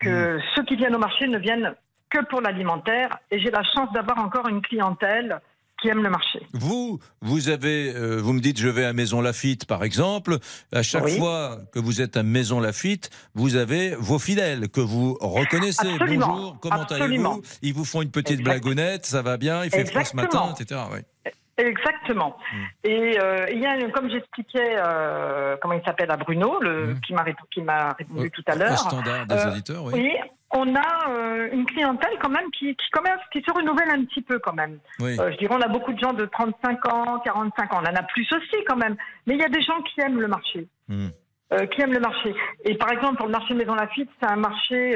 que ceux qui viennent au marché ne viennent que pour l'alimentaire. Et j'ai la chance d'avoir encore une clientèle qui aiment le marché. Vous, vous avez, euh, vous me dites, je vais à Maison Lafitte, par exemple. À chaque Oui. fois que vous êtes à Maison Lafitte, vous avez vos fidèles que vous reconnaissez. Absolument. Bonjour, comment allez-vous Ils vous font une petite Exact. blagounette, ça va bien, il fait froid ce matin, Exactement. etc. Oui. Exactement. Et euh, il y a, comme j'expliquais, euh, comment il s'appelle à Bruno, le, Mm. qui m'a répondu tout à l'heure. standard des auditeurs, oui. Oui, on a euh, une clientèle quand même qui, se renouvelle un petit peu quand même. Oui. Euh, je dirais, on a beaucoup de gens de 35 ans, 45 ans. On en a plus aussi quand même. Mais il y a des gens qui aiment le marché. Hmm. Euh, qui aiment le marché. Et par exemple, pour le marché Maison Lafitte, c'est un marché,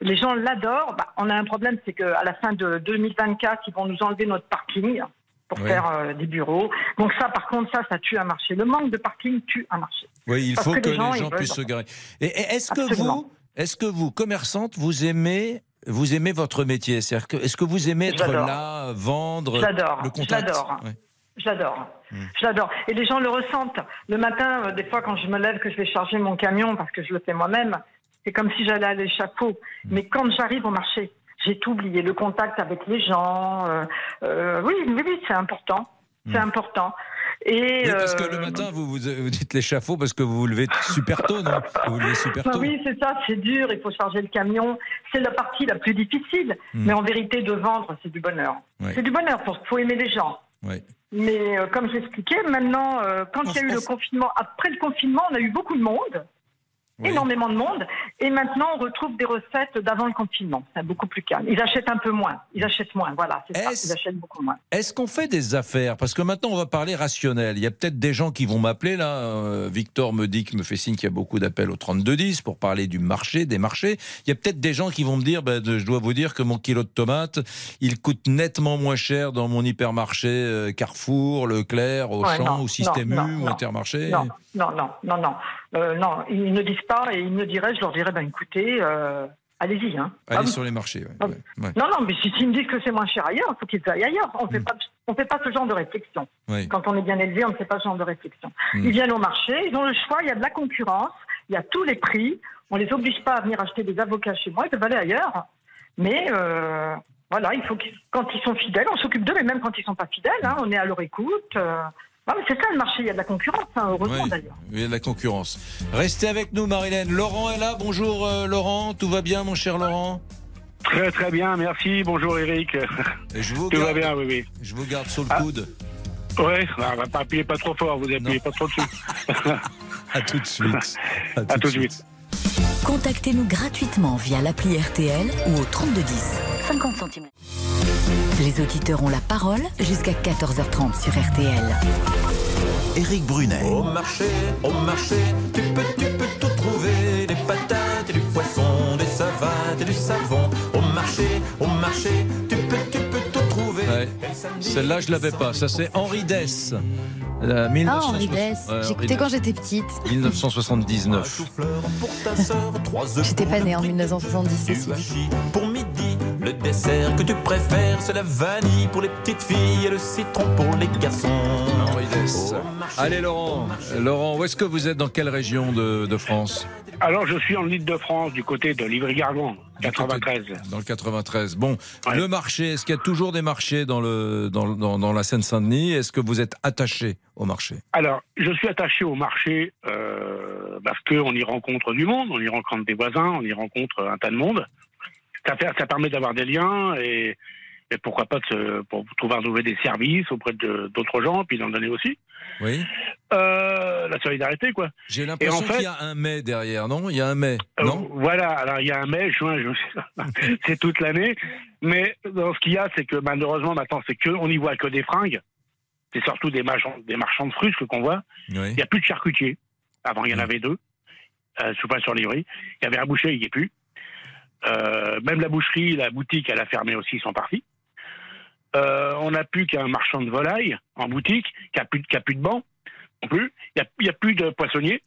les gens l'adorent. Bah, on a un problème, c'est qu'à la fin de 2024, ils vont nous enlever notre parking pour Oui. faire euh, des bureaux. Donc ça, par contre, ça, ça tue un marché. Le manque de parking tue un marché. Oui, il Parce faut que que, les gens, les puissent se garer. Et, est-ce que vous, est-ce que vous, commerçante, vous aimez, vous aimez votre métier? C'est-à-dire que, est-ce que vous aimez être là, vendre, J'adore, le contact? J'adore. Ouais. J'adore. Hmm. J'adore. Et les gens le ressentent. Le matin, euh, des fois, quand je me lève, que je vais charger mon camion, parce que je le fais moi-même, c'est comme si j'allais à l'échafaud. Hmm. Mais quand j'arrive au marché, j'ai tout oublié. Le contact avec les gens. euh, euh, oui, oui, oui, c'est important. C'est important. Et Oui, parce que euh, le matin, vous, vous, vous dites l'échafaud parce que vous vous levez super tôt, non? Vous vous levez super bah tôt. oui, c'est ça, c'est dur, il faut charger le camion. C'est la partie la plus difficile. Hmm. Mais en vérité, de vendre, c'est du bonheur. Ouais. C'est du bonheur, il faut aimer les gens. Oui. Mais euh, comme j'expliquais, maintenant, euh, quand il y a eu le confinement, après le confinement, on a eu beaucoup de monde, énormément de monde, et maintenant on retrouve des recettes d'avant le confinement. C'est beaucoup plus calme. Ils achètent un peu moins. Ils achètent moins. Voilà, c'est ça. Ils achètent beaucoup moins. Est-ce qu'on fait des affaires? Parce que maintenant, on va parler rationnel. Il y a peut-être des gens qui vont m'appeler là. euh, Victor me dit, me fait signe qu'il y a beaucoup d'appels au 3210 pour parler du marché, des marchés. Il y a peut-être des gens qui vont me dire, ben, je dois vous dire que mon kilo de tomates, il coûte nettement moins cher dans mon hypermarché euh, Carrefour, Leclerc, Auchan Ouais, non, ou Système non, U non, ou. Intermarché. Non, non, non, non, non. Euh, non, ils ne disent pas et ils me diraient, je leur dirais, ben écoutez, euh, allez-y. Hein. Allez Ah oui. sur les marchés. ouais, Ah, ouais, ouais. Non, non, mais si- s'ils me disent que c'est moins cher ailleurs, il faut qu'ils aillent ailleurs. On pas, on fait pas ce genre de réflexion. Oui. Quand on est bien élevé, on ne fait pas ce genre de réflexion. Mm. Ils viennent au marché, ils ont le choix, il y a de la concurrence, il y a tous les prix. On les oblige pas à venir acheter des avocats chez moi, ils peuvent aller ailleurs. Mais euh, voilà, il faut quand ils sont fidèles, on s'occupe d'eux, mais même quand ils sont pas fidèles, hein, on est à leur écoute. Mais c'est ça le marché, il y a de la concurrence, hein, heureusement Oui, d'ailleurs. il y a de la concurrence. Restez avec nous, Marilène. Laurent est là. Bonjour, euh, Laurent. Tout va bien, mon cher Laurent Très très bien, merci. Bonjour Eric. Et je vous Tout va garde- bien, oui, oui. Je vous garde sous le Ah. coude. Ouais, on va pas appuyer pas trop fort, vous appuyez pas trop dessus. *laughs* à tout de suite. *laughs* À, tout de suite. Contactez-nous gratuitement via l'appli RTL ou au 3210. 50 centimes. Les auditeurs ont la parole jusqu'à 14h30 sur RTL. Éric Brunet. Au marché, au marché, tu peux, tu peux tout trouver. Des patates et du poisson, des savates et du savon. Au marché, au marché, tu peux, tu peux tout trouver. Ouais. Celle-là, je l'avais pas. Ça, c'est Henri Dess. Euh, Ah, 1960 Henri Dess. Ouais, J'écoutais quand j'étais petite. 1979. Pour ta sœur, trois œufs J'étais pas née en prix 1970 du aussi. Le dessert que tu préfères, c'est la vanille pour les petites filles et le citron pour les garçons. Dess. Allez, Laurent. Laurent, où est-ce que vous êtes Dans quelle région de, de France Alors je suis en Ile-de-France, du côté de Livry-Gargan, 93. Dans le 93. Bon, le marché, est-ce qu'il y a toujours des marchés dans, le, dans, dans, dans la Seine-Saint-Denis? Est-ce que vous êtes attaché au marché? Alors, je suis attaché au marché euh, parce qu'on y rencontre du monde, on y rencontre des voisins, on y rencontre un tas de monde. Ça, fait, ça permet d'avoir des liens et, et pourquoi pas pour pouvoir trouver des services auprès de- d'autres gens, puis d'en donner aussi. Oui. Euh, la solidarité, quoi. J'ai l'impression en fait- qu'il y a un mai derrière, non? Il y a un mai, Euh, non? Voilà, alors il y a un mai, juin, je- *laughs* c'est toute l'année. Mais dans ce qu'il y a, c'est que malheureusement maintenant, c'est que on n'y voit que des fringues. C'est surtout des marchands, des marchands de fruits que qu'on voit. Oui. Il n'y a plus de charcutiers. Avant, il y en avait deux. Euh, je suis pas sur Livry. Il y avait un boucher, il n'y est plus. Euh, même la boucherie, la boutique, elle a fermé aussi, ils sont partis. Euh, on n'a plus qu'un marchand de volailles en boutique, qui a plus, de- qui a plus de banc non plus. Il n'y a, plus de poissonniers.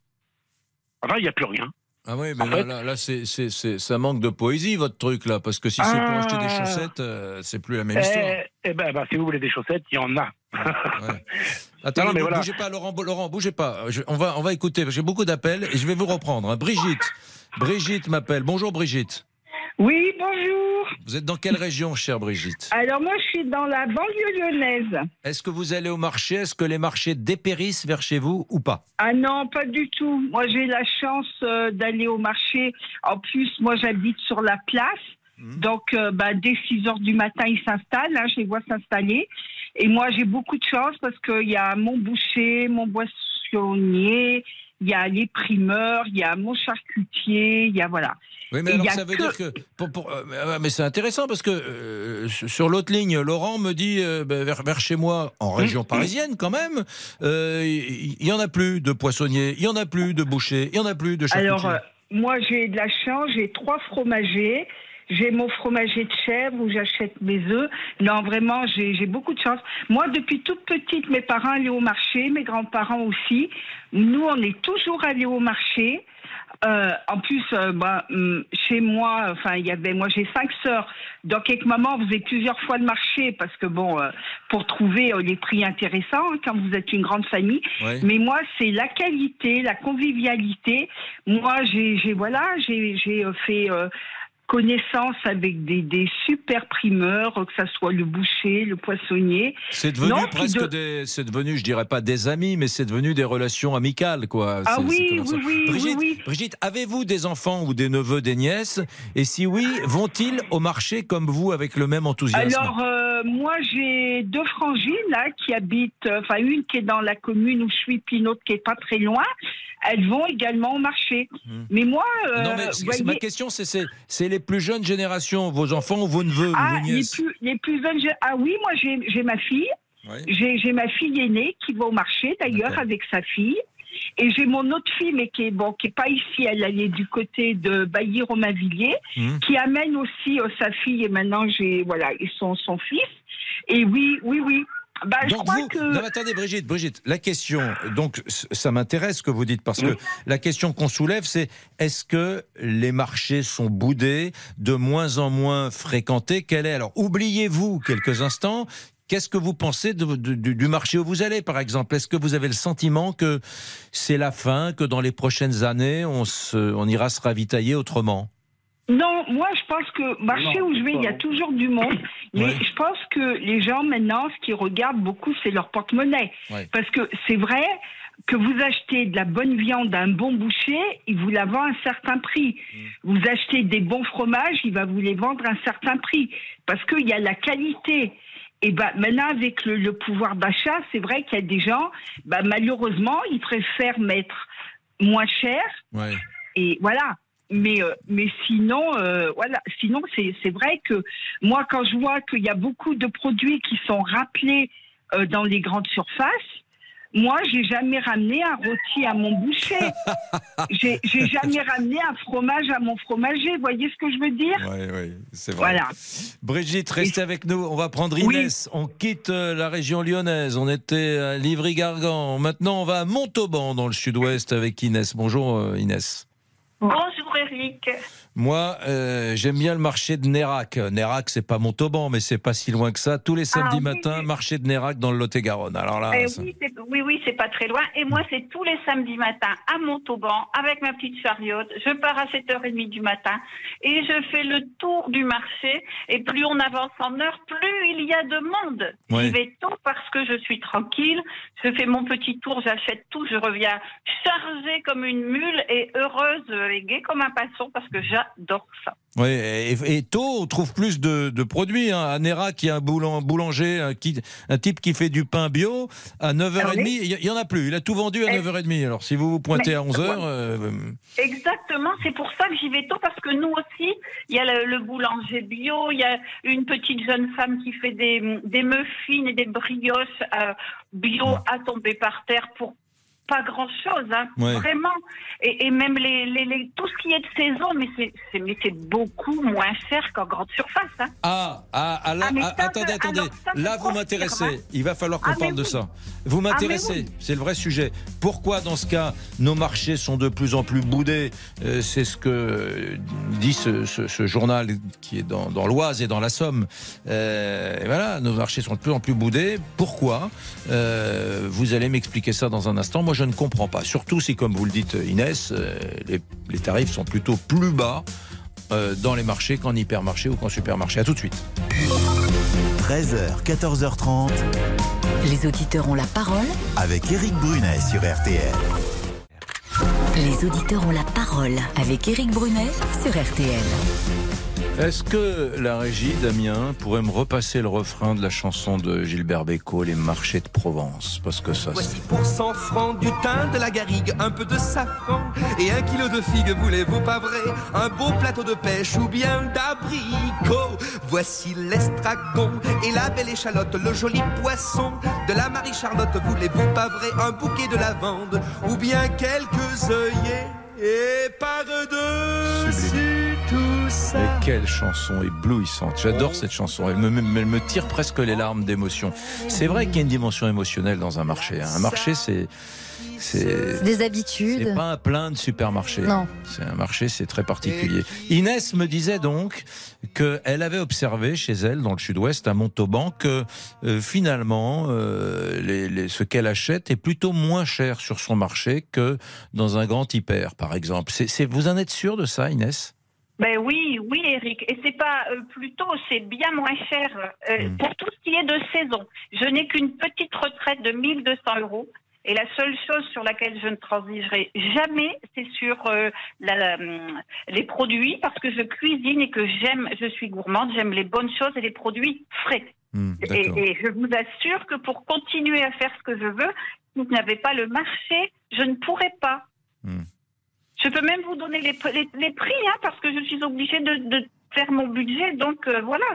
Enfin, il n'y a plus rien. Ah oui, mais En là, fait- ça manque de poésie, votre truc, là. Parce que si c'est pour Ah. acheter des chaussettes, euh, c'est plus la même Eh, histoire. eh ben, ben, si vous voulez des chaussettes, il y en a. *laughs* Attendez, non, mais voilà. bougez pas, Laurent, Laurent, bougez pas. Je- on, va, on va écouter, j'ai beaucoup d'appels et je vais vous reprendre. hein. Brigitte. Brigitte m'appelle. Bonjour, Brigitte. Oui, bonjour. Vous êtes dans quelle région, chère Brigitte Alors moi, je suis dans la banlieue lyonnaise. Est-ce que vous allez au marché? Est-ce que les marchés dépérissent vers chez vous ou pas? Ah non, pas du tout. Moi, j'ai la chance euh, d'aller au marché. En plus, moi, j'habite sur la place. Mmh. Donc, euh, bah, dès 6 heures du matin, ils s'installent. Hein, je les vois s'installer. Et moi, j'ai beaucoup de chance parce qu'il y a mon boucher, mon boissonnier, il y a les primeurs, il y a mon charcutier, il y a voilà. Oui, mais alors ça veut que- dire que. pour- pour- euh, mais c'est intéressant parce que euh, sur l'autre ligne, Laurent me dit euh, ben, vers, vers chez moi, en région parisienne quand même, euh, il il y, en a plus de poissonniers, il y en a plus de bouchers, il y en a plus de charcutiers. Alors, moi, j'ai de la chance, j'ai trois fromagers. J'ai mon fromager de chèvre où j'achète mes œufs. Non, vraiment, j'ai beaucoup de chance. Moi, depuis toute petite, mes parents allaient au marché, mes grands-parents aussi. Nous, on est toujours allés au marché. Euh, en plus, euh, bah, hum, chez moi, enfin, il y avait, moi, j'ai cinq sœurs. Donc, avec maman, on faisait plusieurs fois le marché parce que bon, euh, pour trouver euh, les prix intéressants hein, quand vous êtes une grande famille. Ouais. Mais moi, c'est la qualité, la convivialité. Moi, j'ai, voilà, j'ai, j'ai euh, fait euh, connaissance avec des, des super primeurs, que ça soit le boucher, le poissonnier. C'est devenu Non, presque de- des. C'est devenu, je dirais pas des amis, mais c'est devenu des relations amicales, quoi. Ah oui, oui, oui, Brigitte, oui, Brigitte, avez-vous des enfants ou des neveux, des nièces? Et si oui, vont-ils au marché comme vous avec le même enthousiasme? Alors, euh, moi, j'ai deux frangines là qui habitent, euh, enfin une qui est dans la commune où je suis, puis une autre qui est pas très loin. Elles vont également au marché. Mais moi, euh, Hmm. Non, mais c'est- voyez- ma question, c'est les plus jeunes générations, vos enfants ou vos neveux, ah, vos les nièces plus, les plus jeunes. Ah oui, moi j'ai ma fille. J'ai ma fille aînée qui va au marché d'ailleurs avec sa fille. Et j'ai mon autre fille, mais qui est bon, qui est pas ici, elle, elle est du côté de Bailly-Romainvilliers, Mmh. qui amène aussi euh, sa fille et maintenant j'ai voilà, et son son fils. Et oui, oui, oui. Bah, je Donc crois vous, que non, attendez, Brigitte, Brigitte, la question, donc ça m'intéresse ce que vous dites, parce que la question qu'on soulève, c'est est-ce que les marchés sont boudés, de moins en moins fréquentés? Quel est alors Oubliez-vous quelques instants. Qu'est-ce que vous pensez de- de- du, du marché où vous allez, par exemple? Est-ce que vous avez le sentiment que c'est la fin, que dans les prochaines années, on, se, on ira se ravitailler autrement? Non, moi je pense que marché Non, où je vais, il y a toujours du monde. *coughs* Mais Ouais. je pense que les gens maintenant, ce qu'ils regardent beaucoup, c'est leur porte-monnaie. Ouais. Parce que c'est vrai que vous achetez de la bonne viande à un bon boucher, il vous la vend à un certain prix. Mm. Vous achetez des bons fromages, il va vous les vendre à un certain prix. Parce qu'il y a la qualité. Et ben maintenant, avec le, le pouvoir d'achat, c'est vrai qu'il y a des gens, ben, malheureusement, ils préfèrent mettre moins cher Ouais. et voilà. Mais, euh, mais sinon, euh, voilà. Sinon, c'est c'est vrai que moi, quand je vois qu'il y a beaucoup de produits qui sont rappelés euh, dans les grandes surfaces, moi, j'ai jamais ramené un rôti à mon boucher. *laughs* j'ai j'ai jamais ramené un fromage à mon fromager. Vous voyez ce que je veux dire? Oui, oui, c'est vrai. Voilà. Brigitte, restez avec nous. On va prendre Inès. On quitte euh, la région lyonnaise. On était à Livry-Gargan. Maintenant, on va à Montauban, dans le sud-ouest, avec Inès. Bonjour, euh, Inès. Bonjour Eric. Moi, euh, j'aime bien le marché de Nérac. Nérac, c'est pas Montauban, mais c'est pas si loin que ça. Tous les samedis Ah, oui, matins, marché de Nérac dans le Lot-et-Garonne. Alors là, Eh ça- oui, oui, oui, c'est pas très loin. Et moi, c'est tous les samedis matins à Montauban avec ma petite chariote. Je pars à 7h30 du matin et je fais le tour du marché. Et plus on avance en heure, plus il y a de monde. Ouais. J'y vais tôt parce que je suis tranquille. Je fais mon petit tour, j'achète tout. Je reviens chargée comme une mule et heureuse et gaie comme passon parce que j'adore ça. Oui, et, et tôt, on trouve plus de, de produits. Hein. À Nérac, il y a un boulan- boulanger, un, qui- un type qui fait du pain bio. À 9h30, Ah oui il n'y en a plus. Il a tout vendu à Eh. 9h30. Alors, si vous vous pointez Mais- à 11h, euh, Exactement, c'est pour ça que j'y vais tôt parce que nous aussi, il y a le, le boulanger bio, il y a une petite jeune femme qui fait des, des muffins et des brioches euh, bio à tomber par terre pour pas grand chose, hein, Ouais. vraiment. Et, et même les, les, les- tout ce qui est de saison, mais c'est beaucoup moins cher qu'en grande surface. Hein. Ah, ah, ah, là, Ah, ah, ça, attendez, attendez. alors là, vous m'intéressez. hein. Il va falloir qu'on parle de ça. Vous m'intéressez. oui. C'est le vrai sujet. Pourquoi, dans ce cas, nos marchés sont de plus en plus boudés? Euh, C'est ce que dit ce, ce- ce journal qui est dans, dans l'Oise et dans la Somme. Euh, et voilà, nos marchés sont de plus en plus boudés. Pourquoi? Euh, Vous allez m'expliquer ça dans un instant. Moi, je ne comprends pas. Surtout si, comme vous le dites, Inès, euh, les, les tarifs sont plutôt plus bas euh, dans les marchés qu'en hypermarché ou qu'en supermarché. À tout de suite. 13h, 14h30. Les auditeurs ont la parole avec Eric Brunet sur RTL. Les auditeurs ont la parole avec Eric Brunet sur RTL. Est-ce que la régie, Damien, pourrait me repasser le refrain de la chanson de Gilbert Bécaud, Les marchés de Provence? Parce que ça, Voici pour 100 francs du thym, de la garrigue, un peu de safran et un kilo de figues, voulez-vous pas vrai? Un beau plateau de pêche ou bien d'abricot? Voici l'estragon et la belle échalote, le joli poisson de la Marie-Charlotte, voulez-vous pas vrai? Un bouquet de lavande ou bien quelques œillets et tout ça. Mais quelle chanson éblouissante. J'adore cette chanson. Elle me, me- elle me tire presque les larmes d'émotion. C'est vrai qu'il y a une dimension émotionnelle dans un marché. hein. Un marché, c'est. C'est Des habitudes. c'est pas un plein de supermarché. Non. C'est un marché, c'est très particulier. Inès me disait donc qu'elle avait observé chez elle, dans le sud-ouest, à Montauban, que euh, finalement, euh, les- les- ce qu'elle achète est plutôt moins cher sur son marché que dans un grand hyper, par exemple. C'est- vous en êtes sûr de ça, Inès? Ben oui, oui, Eric. Et c'est pas euh, plutôt, c'est bien moins cher euh, Hmm. pour tout ce qui est de saison. Je n'ai qu'une petite retraite de 1200 euros. Et la seule chose sur laquelle je ne transigerai jamais, c'est sur euh, la- la, hum, les produits, parce que je cuisine et que j'aime, je suis gourmande, j'aime les bonnes choses et les produits frais. Hmm, Et, je vous assure que pour continuer à faire ce que je veux, si vous n'avez pas le marché, je ne pourrais pas. Hmm. Je peux même vous donner les, les, les prix, hein, parce que je suis obligée de, de faire mon budget. Donc euh, voilà.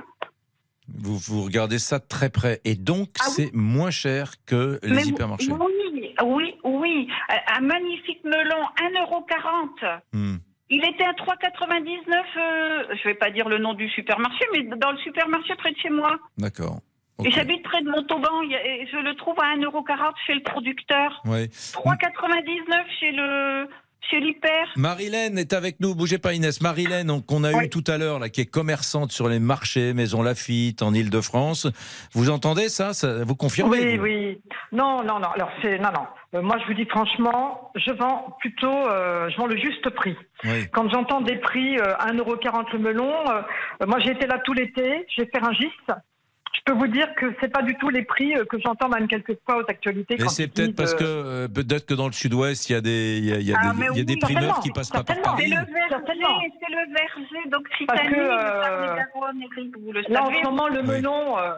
Vous, vous regardez ça de très près. Et donc, Ah oui. c'est moins cher que les Mais hypermarchés. Oui, oui, oui. Un magnifique melon, 1,40€. Hmm. Il était à 3,99€, euh, je vais pas dire le nom du supermarché, mais dans le supermarché près de chez moi. D'accord. Et j'habite près de Montauban, et je le trouve à 1,40€ chez le producteur. Ouais. 3,99€ chez le chez l'hyper. Marilène est avec nous, bougez pas Inès. Marilène, on- qu'on a eu tout à l'heure, là, qui est commerçante sur les marchés, Maison Lafitte, en Ile-de-France. Vous entendez ça, ça Vous confirmez Oui, vous? oui. Non, non, non. Alors c'est non, non. Euh, moi, je vous dis franchement, je vends plutôt, euh, je vends le juste prix. Oui. Quand j'entends des prix euh, 1,40€ le melon, euh, moi j'ai été là tout l'été, je vais faire un giste. Je peux vous dire que c'est pas du tout les prix euh, que j'entends même quelquefois aux actualités. Mais quand c'est peut-être parce euh, que euh, peut-être que dans le Sud-Ouest, il y a des, il y a, il y a Ah, des, mais il y a des oui, primeurs certainement, qui passent pas par. Paris. C'est le verger, c'est le verger d'Occitanie, euh, vous le Là, en ce moment, le melon, euh,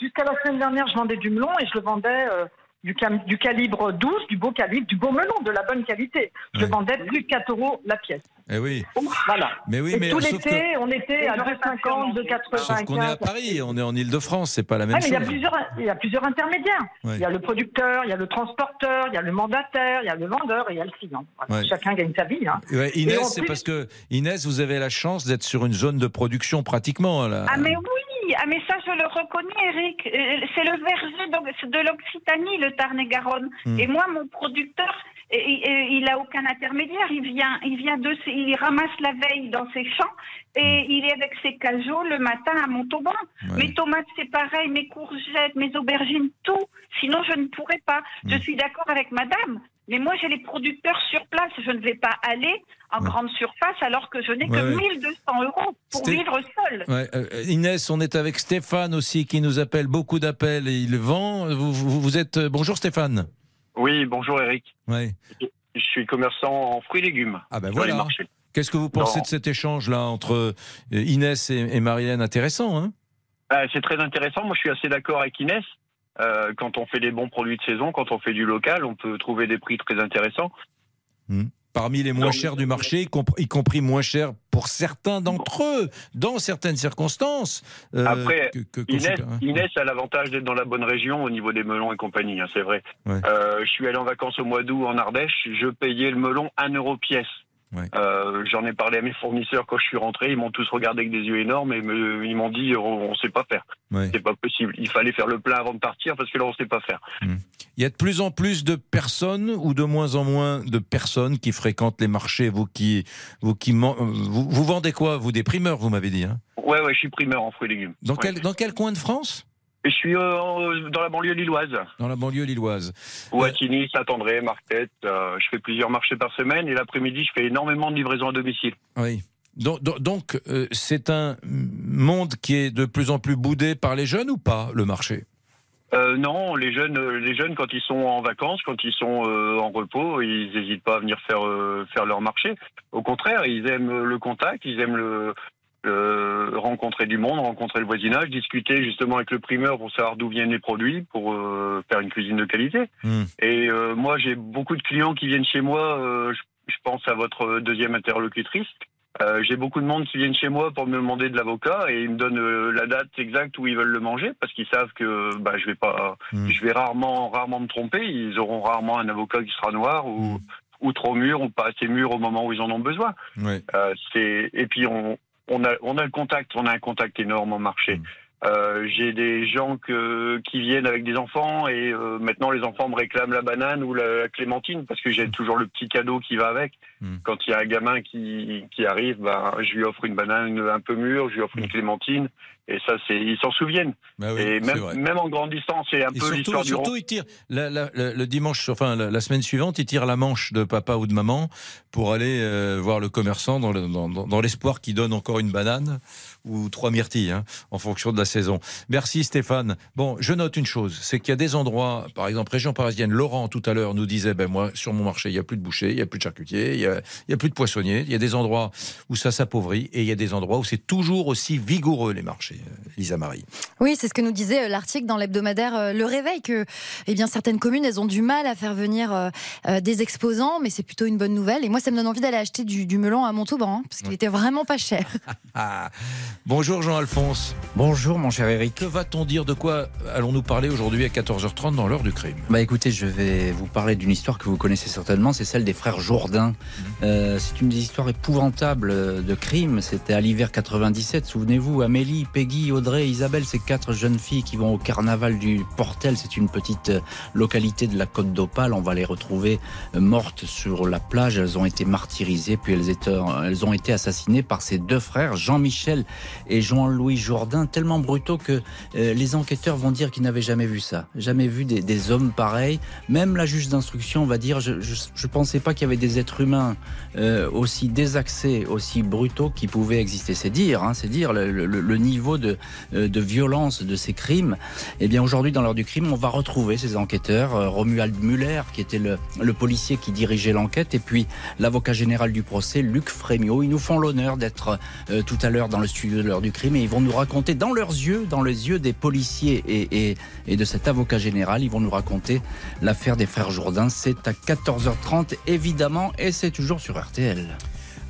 jusqu'à la semaine dernière, je vendais du melon et je le vendais euh, du, cam- du calibre 12, du beau calibre, du beau melon, de la bonne qualité. Je le vendais plus de 4 euros la pièce. Eh oui. Voilà. Mais oui, et mais tout l'été, que- on était à 2,50, 2,95. Sauf qu'on est à Paris, on est en Ile-de-France, c'est pas la même Ah, mais il y, a chose. plusieurs, il y a plusieurs intermédiaires. Ouais. Il y a le producteur, il y a le transporteur, il y a le mandataire, il y a le vendeur et il y a le client. Voilà. Ouais. Chacun gagne sa vie. Hein. Ouais, Inès, c'est parce que Inès, vous avez la chance d'être sur une zone de production pratiquement là. Ah mais oui, ah mais ça je le reconnais Eric, Euh, c'est le verger de l'Occitanie, le Tarn-et-Garonne. Hmm. Et moi mon producteur, et- et- il a aucun intermédiaire, il vient, il vient de, il ramasse la veille dans ses champs et il est avec ses cajots le matin à Montauban. Mes tomates c'est pareil, mes courgettes, mes aubergines, tout. Sinon je ne pourrais pas. Je suis d'accord avec Madame. Mais moi, j'ai les producteurs sur place. Je ne vais pas aller en grande surface alors que je n'ai Ouais, que ouais. 1200 euros pour vivre seul. Euh, Inès, on est avec Stéphane aussi qui nous appelle beaucoup d'appels et il vend. Vous, vous, vous êtes euh, bonjour Stéphane. Oui, bonjour Eric. Ouais. Je suis commerçant en fruits et légumes. Ah ben voilà. Qu'est-ce que vous pensez Non. de cet échange là entre euh, Inès et, et Marilène Intéressant, hein? Euh, c'est très intéressant. Moi, je suis assez d'accord avec Inès. Euh, quand on fait des bons produits de saison, quand on fait du local, on peut trouver des prix très intéressants. Hmm. Parmi les moins chers du marché, y, compr- y compris moins chers pour certains d'entre eux, dans certaines circonstances. euh, Après, que- que- qu'au Inès, hein. Inès a l'avantage d'être dans la bonne région au niveau des melons et compagnie, hein, c'est vrai. Ouais. Euh, je suis allé en vacances au mois d'août en Ardèche, je payais le melon 1 euro pièce. Euh, J'en ai parlé à mes fournisseurs quand je suis rentré, ils m'ont tous regardé avec des yeux énormes et me- ils m'ont dit on, on sait pas faire. Ouais. C'est pas possible. Il fallait faire le plein avant de partir parce que là on sait pas faire. Il y a de plus en plus de personnes ou de moins en moins de personnes qui fréquentent les marchés. Vous qui, vous qui, euh, vous, vous vendez quoi? Vous des primeurs, vous m'avez dit. Hein? Ouais, ouais, je suis primeur en fruits et légumes. dans Ouais. quel, dans quel coin de France? Je suis euh, en- dans la banlieue lilloise. Dans la banlieue lilloise. Ouattigny, Saint-André, Marquette. euh, je fais plusieurs marchés par semaine et l'après-midi, je fais énormément de livraisons à domicile. Oui. Donc, euh, c'est un monde qui est de plus en plus boudé par les jeunes ou pas, le marché? Euh, non, les jeunes, euh, les jeunes quand ils sont en vacances, quand ils sont euh, en repos, ils n'hésitent pas à venir faire euh, faire leur marché. Au contraire, ils aiment le contact, ils aiment le, le- rencontrer du monde, rencontrer le voisinage, discuter justement avec le primeur pour savoir d'où viennent les produits, pour euh, faire une cuisine de qualité. Et euh, moi, j'ai beaucoup de clients qui viennent chez moi. euh, je, je pense à votre deuxième interlocutrice. Euh, j'ai beaucoup de monde qui viennent chez moi pour me demander de l'avocat et ils me donnent euh, la date exacte où ils veulent le manger parce qu'ils savent que bah, je vais pas, je vais rarement, rarement me tromper. Ils auront rarement un avocat qui sera noir ou, ou trop mûr ou pas assez mûr au moment où ils en ont besoin. Ouais. Euh, c'est et puis on, on a on a le contact, on a un contact énorme au marché. Euh, j'ai des gens que, qui viennent avec des enfants et euh, maintenant les enfants me réclament la banane ou la, la clémentine parce que j'ai toujours le petit cadeau qui va avec. Quand il y a un gamin qui, qui arrive, ben, je lui offre une banane un peu mûre, je lui offre une clémentine et ça c'est ils s'en souviennent. Bah oui, et même, même en grandissant, c'est un Et peu l'histoire du surtout rond. il tire la- la- la- le dimanche, enfin la, la semaine suivante, il tire la manche de papa ou de maman pour aller euh, voir le commerçant le- dans l'espoir qu'il donne encore une banane ou trois myrtilles, hein, en fonction de la saison. Merci Stéphane. Bon, je note une chose, c'est qu'il y a des endroits, par exemple région parisienne, Laurent tout à l'heure nous disait, ben moi sur mon marché il y a plus de boucher, il y a plus de charcutier, il y a, il y a plus de poissonnier. Il y a des endroits où ça s'appauvrit et il y a des endroits où c'est toujours aussi vigoureux les marchés. Euh, Lisa Marie. Oui, c'est ce que nous disait euh, l'article dans l'hebdomadaire euh, Le Réveil, que eh bien, certaines communes, elles ont du mal à faire venir des exposants, mais c'est plutôt une bonne nouvelle. Et moi, ça me donne envie d'aller acheter du, du melon à Montauban, hein, parce qu'il était vraiment pas cher. *laughs* Ah. Bonjour Jean-Alphonse. Bonjour mon cher Eric. Que va-t-on dire De quoi allons-nous parler aujourd'hui à 14h30 dans l'heure du crime? Bah écoutez, je vais vous parler d'une histoire que vous connaissez certainement, c'est celle des frères Jourdain. Mmh. Euh, c'est une des histoires épouvantables euh, de crime. C'était à l'hiver 97, souvenez-vous, Amélie, Peggy, Audrey, Isabelle, ces quatre jeunes filles qui vont au carnaval du Portel. C'est une petite euh, localité de la côte d'Opale. On va les retrouver euh, mortes sur la plage. Elles ont été martyrisées, puis elles, elles ont été assassinées par ces deux frères, Jean-Michel et Jean-Louis Jourdain, tellement brutaux que euh, les enquêteurs vont dire qu'ils n'avaient jamais vu ça, jamais vu des, hommes pareils. Même la juge d'instruction va dire, je ne pensais pas qu'il y avait des êtres humains euh, aussi désaxés, aussi brutaux qui pouvaient exister. C'est dire, hein, c'est dire le, le- le niveau de, euh, de violence de ces crimes. Eh bien aujourd'hui, dans l'heure du crime, on va retrouver ces enquêteurs, euh, Romuald Muller, qui était le, policier qui dirigeait l'enquête, et puis l'avocat général du procès, Luc Frémiot. Ils nous font l'honneur d'être euh, tout à l'heure dans le studio de l'heure du crime et ils vont nous raconter dans leurs yeux, dans les yeux des policiers et, et, et de cet avocat général, ils vont nous raconter l'affaire des frères Jourdain. C'est à 14h30 évidemment et c'est toujours sur RTL.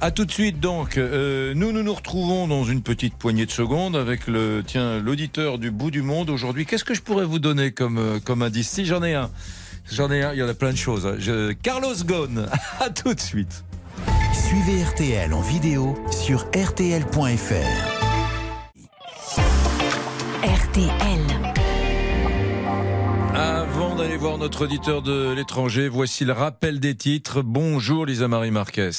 À tout de suite donc. Euh, nous, nous nous retrouvons dans une petite poignée de secondes avec le tiens l'auditeur du bout du monde aujourd'hui. Qu'est-ce que je pourrais vous donner comme euh, comme indice? Si j'en ai un, j'en ai un. Il y en a plein de choses. Je- Carlos Ghosn. *laughs* À tout de suite. Suivez RTL en vidéo sur rtl.fr. RTL. Avant d'aller voir notre auditeur de l'étranger, voici le rappel des titres. Bonjour Lisa Marie Marquez.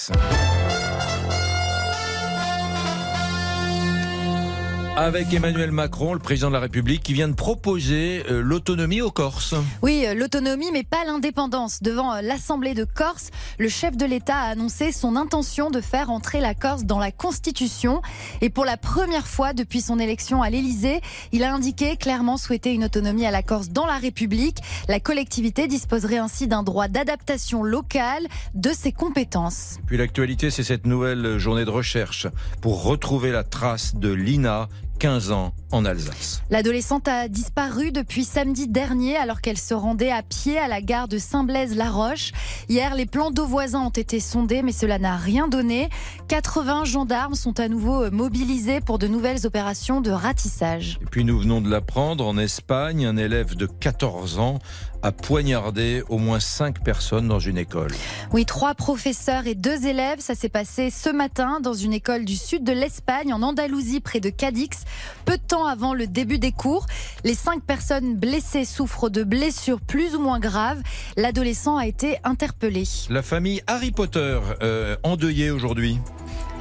Avec Emmanuel Macron, le président de la République, qui vient de proposer euh, l'autonomie aux Corses. Oui, euh, l'autonomie, mais pas l'indépendance. Devant euh, l'Assemblée de Corse, le chef de l'État a annoncé son intention de faire entrer la Corse dans la Constitution. Et pour la première fois depuis son élection à l'Élysée, il a indiqué clairement souhaiter une autonomie à la Corse dans la République. La collectivité disposerait ainsi d'un droit d'adaptation locale de ses compétences. Puis l'actualité, c'est cette nouvelle journée de recherche pour retrouver la trace de Lina, 15 ans, en Alsace. L'adolescente a disparu depuis samedi dernier alors qu'elle se rendait à pied à la gare de Saint-Blaise-la-Roche. Hier, les plans d'eau voisins ont été sondés, mais cela n'a rien donné. 80 gendarmes sont à nouveau mobilisés pour de nouvelles opérations de ratissage. Et puis nous venons de l'apprendre, en Espagne, un élève de 14 ans a poignardé au moins 5 personnes dans une école. Oui, trois professeurs et deux élèves. Ça s'est passé ce matin dans une école du sud de l'Espagne, en Andalousie, près de Cadix, peu de temps avant le début des cours. Les cinq personnes blessées souffrent de blessures plus ou moins graves. L'adolescent a été interpellé. La famille Harry Potter, euh, endeuillée aujourd'hui.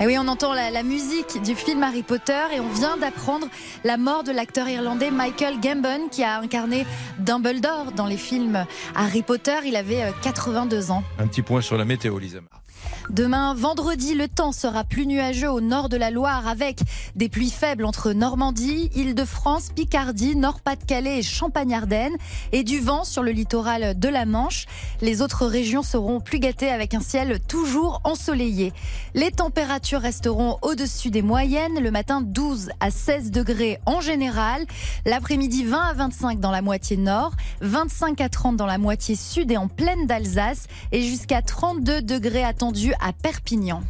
Et oui, on entend la, la musique du film Harry Potter et on vient d'apprendre la mort de l'acteur irlandais Michael Gambon qui a incarné Dumbledore dans les films Harry Potter. Il avait euh, 82 ans. Un petit point sur la météo, Lisa. Demain, vendredi, le temps sera plus nuageux au nord de la Loire avec des pluies faibles entre Normandie, Île-de-France, Picardie, Nord-Pas-de-Calais et Champagne-Ardenne et du vent sur le littoral de la Manche. Les autres régions seront plus gâtées avec un ciel toujours ensoleillé. Les températures resteront au-dessus des moyennes. Le matin, 12 à 16 degrés en général. L'après-midi, 20 à 25 dans la moitié nord, 25 à 30 dans la moitié sud et en pleine d'Alsace et jusqu'à 32 degrés attendus à Perpignan.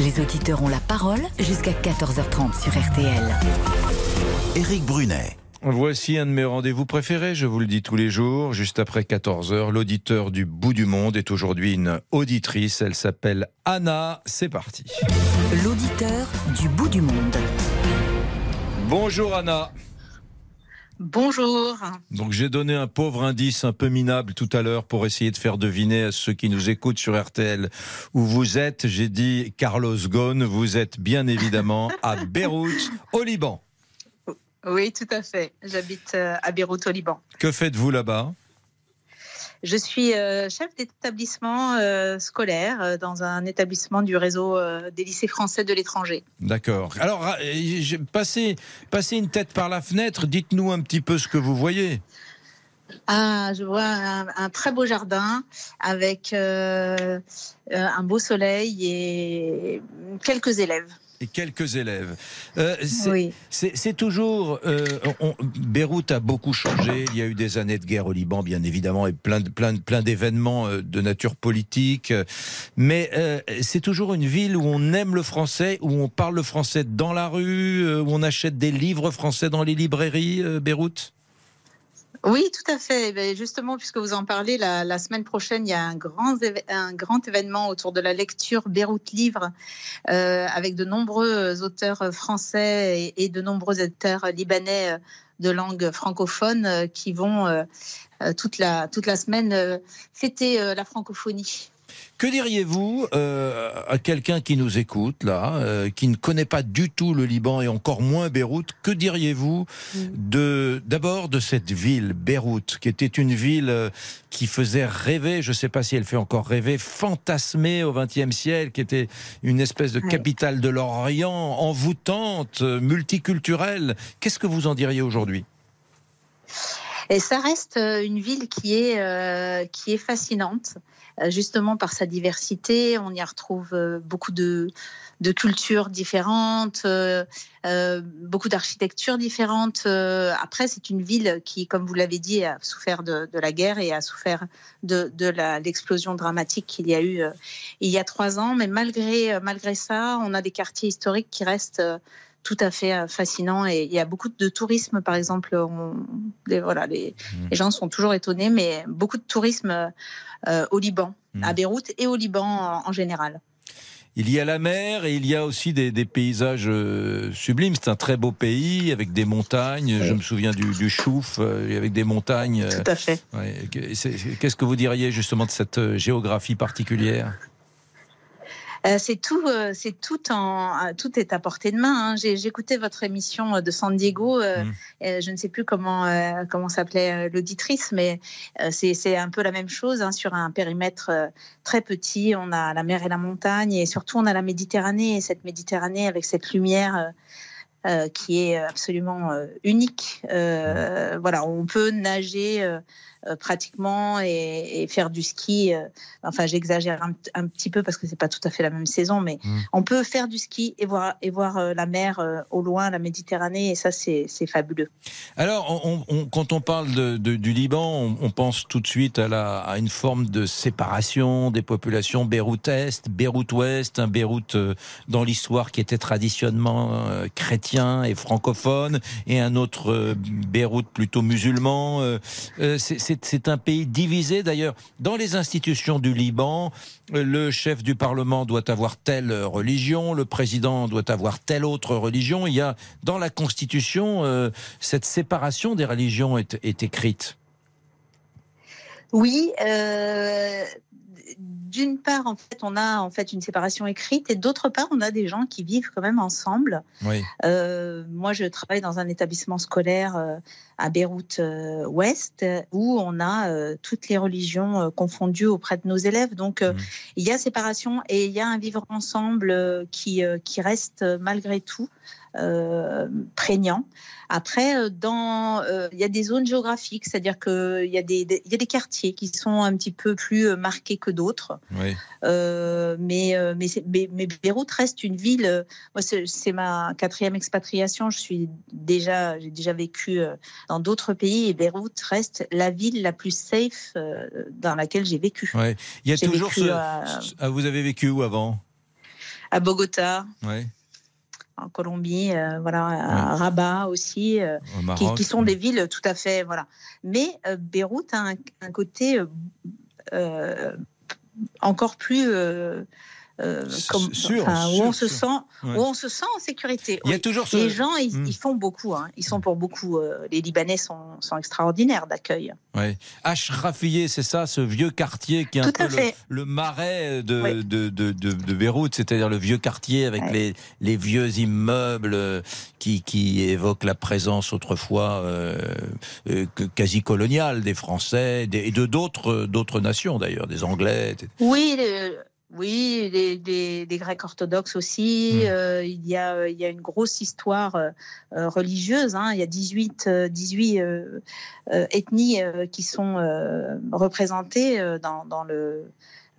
Les auditeurs ont la parole jusqu'à 14h30 sur RTL. Éric Brunet. Voici un de mes rendez-vous préférés, je vous le dis tous les jours, juste après 14h. L'auditeur du bout du monde est aujourd'hui une auditrice, elle s'appelle Anna, c'est parti. L'auditeur du bout du monde. Bonjour Anna. Bonjour. Donc j'ai donné un pauvre indice un peu minable tout à l'heure pour essayer de faire deviner à ceux qui nous écoutent sur RTL où vous êtes. J'ai dit Carlos Ghosn, vous êtes bien évidemment à *laughs* Beyrouth, au Liban. Oui, tout à fait. J'habite euh, à Beyrouth, au Liban. Que faites-vous là-bas? Je suis euh, chef d'établissement euh, scolaire euh, dans un établissement du réseau des lycées français de l'étranger. D'accord. Alors, passez, passez une tête par la fenêtre, dites-nous un petit peu ce que vous voyez. Ah, je vois un, un très beau jardin avec euh, un beau soleil et quelques élèves. Et quelques élèves. Euh, c'est Oui. toujours. euh, on- Beyrouth a beaucoup changé. Il y a eu des années de guerre au Liban, bien évidemment, et plein, de- plein, de- plein d'événements euh, de nature politique. Mais euh, c'est toujours une ville où on aime le français, où on parle le français dans la rue, où on achète des livres français dans les librairies, Beyrouth? Oui, tout à fait. Eh bien, Justement, puisque vous en parlez, la, semaine prochaine, il y a un grand, événement autour de la lecture Beyrouth Livre, euh, avec de nombreux auteurs français et, de nombreux auteurs libanais euh, de langue francophone euh, qui vont toute, la, toute la semaine fêter la francophonie. Que diriez-vous euh, à quelqu'un qui nous écoute là, euh, qui ne connaît pas du tout le Liban et encore moins Beyrouth Que diriez-vous de d'abord de cette ville Beyrouth, qui était une ville euh, qui faisait rêver, je ne sais pas si elle fait encore rêver, fantasmée au XXe siècle, qui était une espèce de capitale de l'Orient, envoûtante, multiculturelle. Qu'est-ce que vous en diriez aujourd'hui? Et ça reste euh, une ville qui est, euh, qui est fascinante, euh, justement par sa diversité. On y retrouve beaucoup de, de cultures différentes, beaucoup d'architectures différentes. Après, c'est une ville qui, comme vous l'avez dit, a souffert de, de la guerre et a souffert de, de l'explosion dramatique qu'il y a eu il y a trois ans. Mais malgré, malgré ça, on a des quartiers historiques qui restent tout à fait euh, fascinants et il y a beaucoup de tourisme, par exemple. On, les, voilà, les, les gens sont toujours étonnés, mais beaucoup de tourisme euh, au Liban, à Beyrouth et au Liban en, en général. Il y a la mer et il y a aussi des, des paysages euh, sublimes. C'est un très beau pays avec des montagnes. Je me souviens du, du Chouf euh, avec des montagnes. euh, Tout à fait. ouais. Qu'est-ce que vous diriez justement de cette géographie particulière? C'est tout, euh, c'est tout en, euh, tout est à portée de main. hein. J'écoutais votre émission euh, de San Diego. euh, euh, je ne sais plus comment euh, comment s'appelait euh, l'auditrice, mais euh, c'est un peu la même chose hein, sur un périmètre euh, très petit. On a la mer et la montagne, et surtout on a la Méditerranée. Et cette Méditerranée avec cette lumière. euh, euh, qui est absolument euh, unique. Euh, voilà, on peut nager euh, euh, pratiquement et, et faire du ski. euh, enfin, j'exagère un, un petit peu parce que c'est pas tout à fait la même saison, mais on peut faire du ski et voir et voir euh, la mer euh, au loin, la Méditerranée, et ça c'est fabuleux. Alors, on- on- quand on parle de- de- du Liban, on, on pense tout de suite à, la, à une forme de séparation des populations Beyrouth-Est, Beyrouth-Ouest, un Beyrouth euh, dans l'histoire qui était traditionnellement euh, chrétien et francophone, et un autre euh, Beyrouth plutôt musulman. Euh, euh, c'est- c'est un pays divisé d'ailleurs. Dans les institutions du Liban, le chef du Parlement doit avoir telle religion, le président doit avoir telle autre religion. Il y a dans la Constitution euh, cette séparation des religions est, est écrite. Oui, euh, d'une part, en fait, on a en fait une séparation écrite, et d'autre part, on a des gens qui vivent quand même ensemble. Oui. Euh, moi, je travaille dans un établissement scolaire euh, à Beyrouth euh, Ouest, où on a euh, toutes les religions confondues auprès de nos élèves. Donc, euh, il y a séparation et il y a un vivre ensemble qui, qui reste malgré tout euh, prégnant. Après, euh, dans, euh, il y a des zones géographiques, c'est-à-dire qu'il y, a des- des- il y a des quartiers qui sont un petit peu plus marqués que d'autres. Oui. Euh, mais, mais, mais, mais Beyrouth reste une ville. moi, c'est ma quatrième expatriation. Je suis déjà, j'ai déjà vécu dans d'autres pays et Beyrouth reste la ville la plus safe dans laquelle j'ai vécu. Ouais. Il y a toujours ce. à- ah, vous avez vécu où avant? À Bogota, Ouais. En Colombie, euh, voilà, à Rabat aussi, euh, Au qui, Maroc. qui sont des villes tout à fait, voilà. Mais euh, Beyrouth a un, un côté encore plus euh, comme- sûr, enfin, où sûr, on se sent Ouais. où on se sent en sécurité. Il y a toujours ce- les gens ils, Hmm. ils font beaucoup hein. ils sont pour beaucoup euh, les Libanais sont, sont extraordinaires d'accueil. Ouais. Ashrafieh, c'est ça, ce vieux quartier qui est un Tout peu le, marais de, Oui. de, de, de- de Beyrouth, c'est-à-dire le vieux quartier avec Ouais. les, les vieux immeubles euh, qui, qui évoquent la présence autrefois euh, quasi coloniale des Français des- et de d'autres d'autres nations d'ailleurs, des Anglais. etc. Oui, oui, les Grecs orthodoxes aussi. Euh, il, y a, euh, il y a une grosse histoire euh, euh, religieuse. hein. Il y a 18, euh, 18 euh, euh, ethnies euh, qui sont euh, représentées euh, dans, dans le,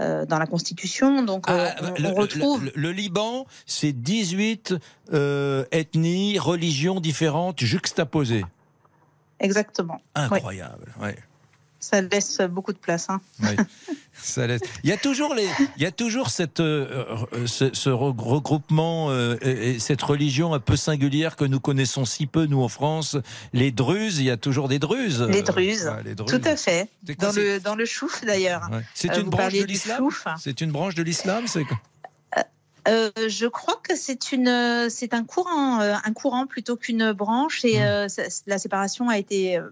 euh, dans la Constitution. Donc, euh, on, Ah, Le, on le- retrouve. le- le Liban, c'est 18 euh, ethnies, religions différentes juxtaposées. Exactement. Incroyable. ouais. Ça laisse beaucoup de place. hein. Oui, ça laisse. Il y a toujours les, il y a toujours cette, euh, euh, ce, ce re- regroupement euh, et, et cette religion un peu singulière que nous connaissons si peu nous en France. Les Druzes, il y a toujours des Druzes. Les Druzes, Ouais, les Druzes. tout à fait. Dans le, dans le chouf d'ailleurs. Ouais. C'est Euh, une branche de l'islam. C'est une branche de l'islam. C'est Euh, je crois que c'est une, euh, c'est un courant, euh, un courant plutôt qu'une branche. Mmh. Et euh, ça- la séparation a été euh,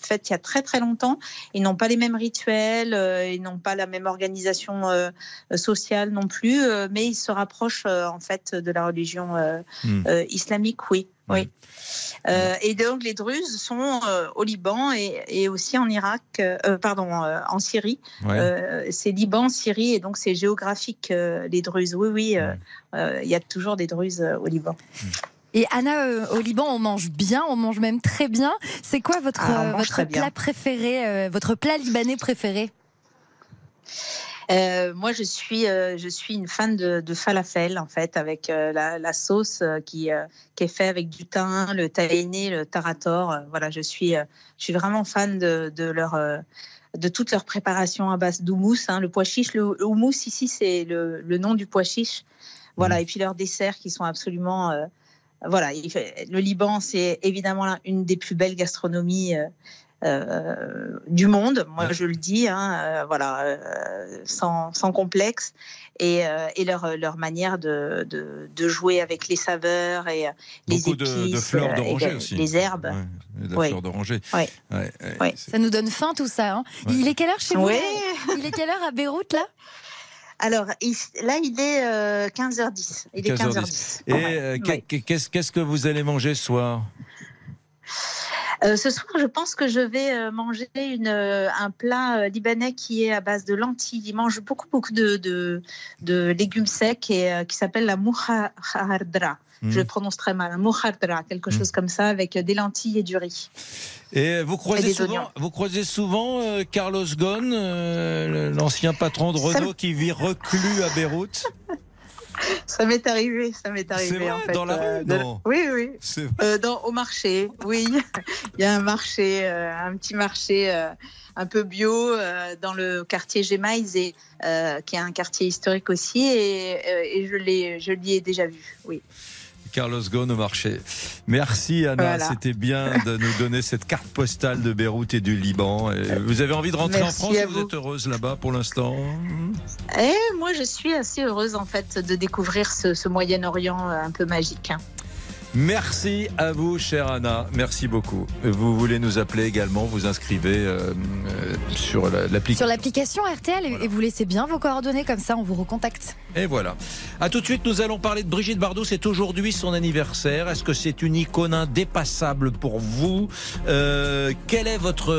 faite il y a très très longtemps. Ils n'ont pas les mêmes rituels, euh, ils n'ont pas la même organisation euh, sociale non plus, euh, mais ils se rapprochent euh, en fait de la religion euh, euh, islamique, oui, oui. Euh, et donc les Druzes sont euh, au Liban et, et aussi en Irak, euh, pardon, euh, en Syrie. Ouais. Euh, c'est Liban, Syrie, et donc c'est géographique euh, les Druzes. Oui, oui, euh, euh, il y a toujours des Druzes euh, au Liban. Et Anna, euh, au Liban, on mange bien, on mange même très bien. C'est quoi votre, Ah, votre bien. plat préféré, euh, votre plat libanais préféré? Euh, moi, je suis, euh, je suis une fan de, de falafel, en fait, avec euh, la, la sauce qui, qui est faite avec du thym, le tahini, le tarator. Voilà, je suis, je suis vraiment fan de, de leur. de toute leur préparation à base d'houmous. hein. Le pois chiche, le, le houmous ici, c'est le, le nom du pois chiche. Voilà, et puis leurs desserts qui sont absolument. voilà, le Liban, c'est évidemment une des plus belles gastronomies du monde. Moi, je le dis, hein, euh, voilà, euh, sans, sans complexe. Et, euh, et leur, leur manière de, de, de jouer avec les saveurs et euh, les Beaucoup de, épices, de fleurs euh, d'oranger aussi. les herbes. Ouais, de Oui. fleurs d'oranger. Ouais, ouais. Ça nous donne faim tout ça. hein. Il est quelle heure chez vous *laughs* Il est quelle heure à Beyrouth là? Alors, il- là, il est euh, 15h10. Il est 15h10. Et euh, Ouais. qu'est-ce que vous allez manger ce soir? Euh, ce soir, je pense que je vais euh, manger une, euh, un plat libanais qui est à base de lentilles. Ils mangent beaucoup, beaucoup de, de, de légumes secs et euh, qui s'appelle la mouhardra. Mhm. Je le prononce très mal. Mouhardra, quelque chose comme ça, avec des lentilles et du riz. Et vous croisez Et souvent, oignons. vous croisez souvent euh, Carlos Ghosn, l'ancien patron de Renault qui vit reclus à Beyrouth? *laughs* Ça m'est arrivé, ça m'est arrivé vrai, en fait. dans la rue, de- non Oui, oui. Euh, dans, au marché, oui. Il y a un marché, euh, un petit marché euh, un peu bio euh, dans le quartier Gémaïs, et, euh, qui est un quartier historique aussi, et, euh, et je l'ai, je l'y ai déjà vu. Oui. Carlos Ghosn au marché. Merci Anna, Voilà. c'était bien de nous donner cette carte postale de Beyrouth et du Liban. Et vous avez envie de rentrer Merci en France Vous vous. êtes heureuse là-bas pour l'instant? Et moi, je suis assez heureuse en fait de découvrir ce, ce Moyen-Orient euh, un peu magique. Merci à vous, chère Anna. Merci beaucoup. Vous voulez nous appeler également, vous inscrivez euh, euh, sur la- l'application. Sur l'application RTL et- et vous laissez bien vos coordonnées comme ça on vous recontacte. Et voilà. À tout de suite, nous allons parler de Brigitte Bardot. C'est aujourd'hui son anniversaire. Est-ce que c'est une icône indépassable pour vous? Euh, Quelle est votre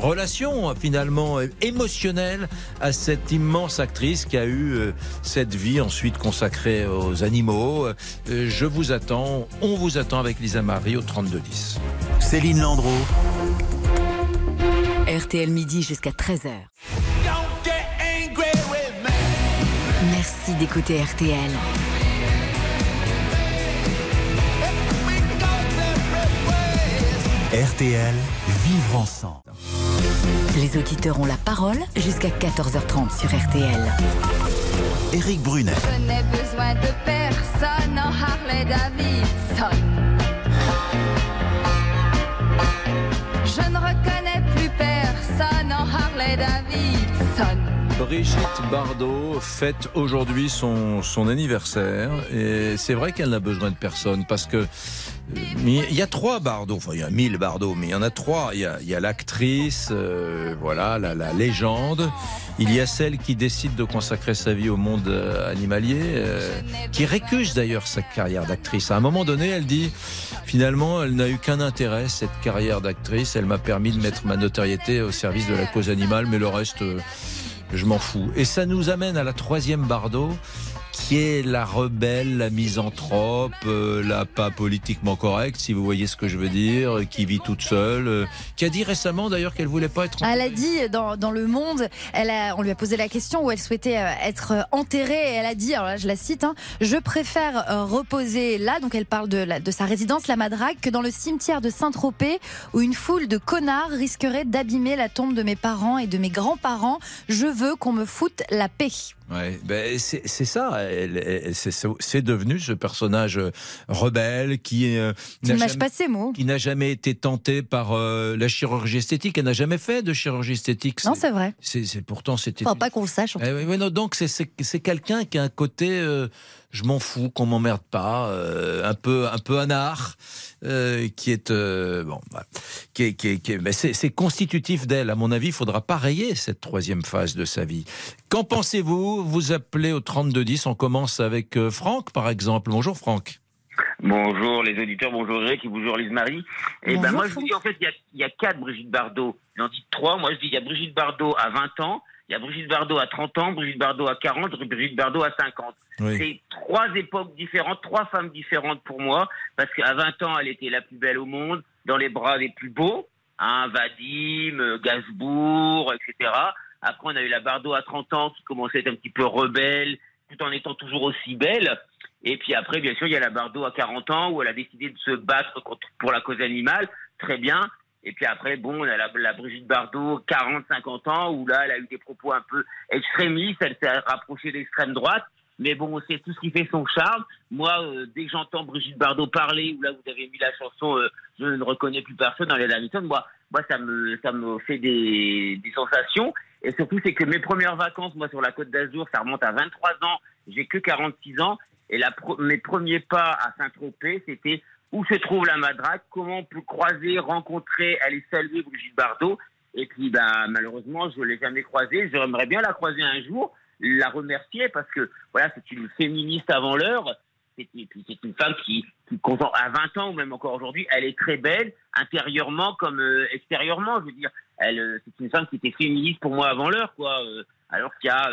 relation finalement émotionnelle à cette immense actrice qui a eu cette vie ensuite consacrée aux animaux? Je vous attends. On vous attend avec Lisa Marie au 3210. Céline Landreau. RTL midi jusqu'à 13h. Merci d'écouter RTL. RTL, vivre ensemble. Les auditeurs ont la parole jusqu'à 14h30 sur RTL. Éric Brunet. Je n'ai besoin de personne en Harley Davidson. Je ne reconnais plus personne en Harley Davidson. Brigitte Bardot fête aujourd'hui son, anniversaire et c'est vrai qu'elle n'a besoin de personne parce que il y a trois Bardot, enfin il y a mille Bardot, mais il y en a trois. Il y a, l'actrice, euh, voilà, la, légende. Il y a celle qui décide de consacrer sa vie au monde euh, animalier, euh, qui récuse d'ailleurs sa carrière d'actrice. À un moment donné, elle dit finalement, elle n'a eu qu'un intérêt, cette carrière d'actrice. Elle m'a permis de mettre ma notoriété au service de la cause animale, mais le reste. Je m'en fous. Et ça nous amène à la troisième Bardot, qui est la rebelle, la misanthrope, euh, la pas politiquement correcte, si vous voyez ce que je veux dire, qui vit toute seule, euh, qui a dit récemment d'ailleurs qu'elle voulait pas être. Elle a dit dans, dans Le Monde, elle a, on lui a posé la question où elle souhaitait euh, être euh, enterrée et elle a dit, alors là je la cite, hein, je préfère euh, reposer là, donc elle parle de, la- de sa résidence, la Madrague, que dans le cimetière de Saint-Tropez où une foule de connards risquerait d'abîmer la tombe de mes parents et de mes grands-parents. Je veux qu'on me foute la paix. Ouais, ben c'est ça. C'est devenu ce personnage euh, rebelle qui euh, n'a jamais- pas ces mots. qui n'a jamais été tenté par euh, la chirurgie esthétique. Elle n'a jamais fait de chirurgie esthétique. Non, c'est vrai. C'est pourtant c'était. Enfin, pas qu'on le sache. en Eh oui, non, donc c'est quelqu'un qui a un côté euh, je m'en fous qu'on m'emmerde pas, euh, un peu un peu anard, euh, qui est euh, bon, voilà. qui est, qui est- qui est- mais c'est c'est constitutif d'elle. À mon avis, il faudra pas rayer cette troisième phase de sa vie. Qu'en pensez-vous? Vous appelez au 3210. On commence avec euh, Franck, par exemple. Bonjour Franck. Bonjour les auditeurs, bonjour Eric et bonjour Lise-Marie. Et ben Bonjour, moi je vous dis en fait il y a, il y a quatre Brigitte Bardot. J'en dis trois. Moi je dis il y a Brigitte Bardot à 20 ans, il y a Brigitte Bardot à 30 ans, Brigitte Bardot à 40, Brigitte Bardot à 50. Oui. C'est trois époques différentes, trois femmes différentes pour moi, parce qu'à 20 ans elle était la plus belle au monde, dans les bras des plus beaux, hein, Vadim, euh, Gainsbourg, etc. Après on a eu la Bardot à 30 ans qui commençait à être un petit peu rebelle, tout en étant toujours aussi belle. Et puis après, bien sûr, il y a la Bardot à 40 ans où elle a décidé de se battre pour la cause animale. Très bien. Et puis après, bon, la, Brigitte Bardot, 40-50 ans, où là, elle a eu des propos un peu extrémistes. Elle s'est rapprochée d'extrême droite. Mais bon, c'est tout ce qui fait son charme. Moi, euh, dès que j'entends Brigitte Bardot parler, où là, vous avez mis la chanson euh, Je ne reconnais plus personne dans les Davidson, moi, moi ça, me, ça me fait des, sensations. Et surtout, c'est que mes premières vacances, moi, sur la Côte d'Azur, ça remonte à 23 ans. J'ai que 46 ans. Et mes premiers pas à Saint-Tropez, c'était où se trouve la Madrague, comment on peut croiser, rencontrer, aller saluer Brigitte Bardot? Et puis, ben, malheureusement, je ne l'ai jamais croisée. J'aimerais bien la croiser un jour, la remercier parce que, voilà, c'est une féministe avant l'heure. C'est et puis c'est une femme qui, qui, à 20 ans ou même encore aujourd'hui, elle est très belle, intérieurement comme euh, extérieurement. Je veux dire, elle, euh, c'est une femme qui était féministe pour moi avant l'heure, quoi. euh, alors qu'il y a,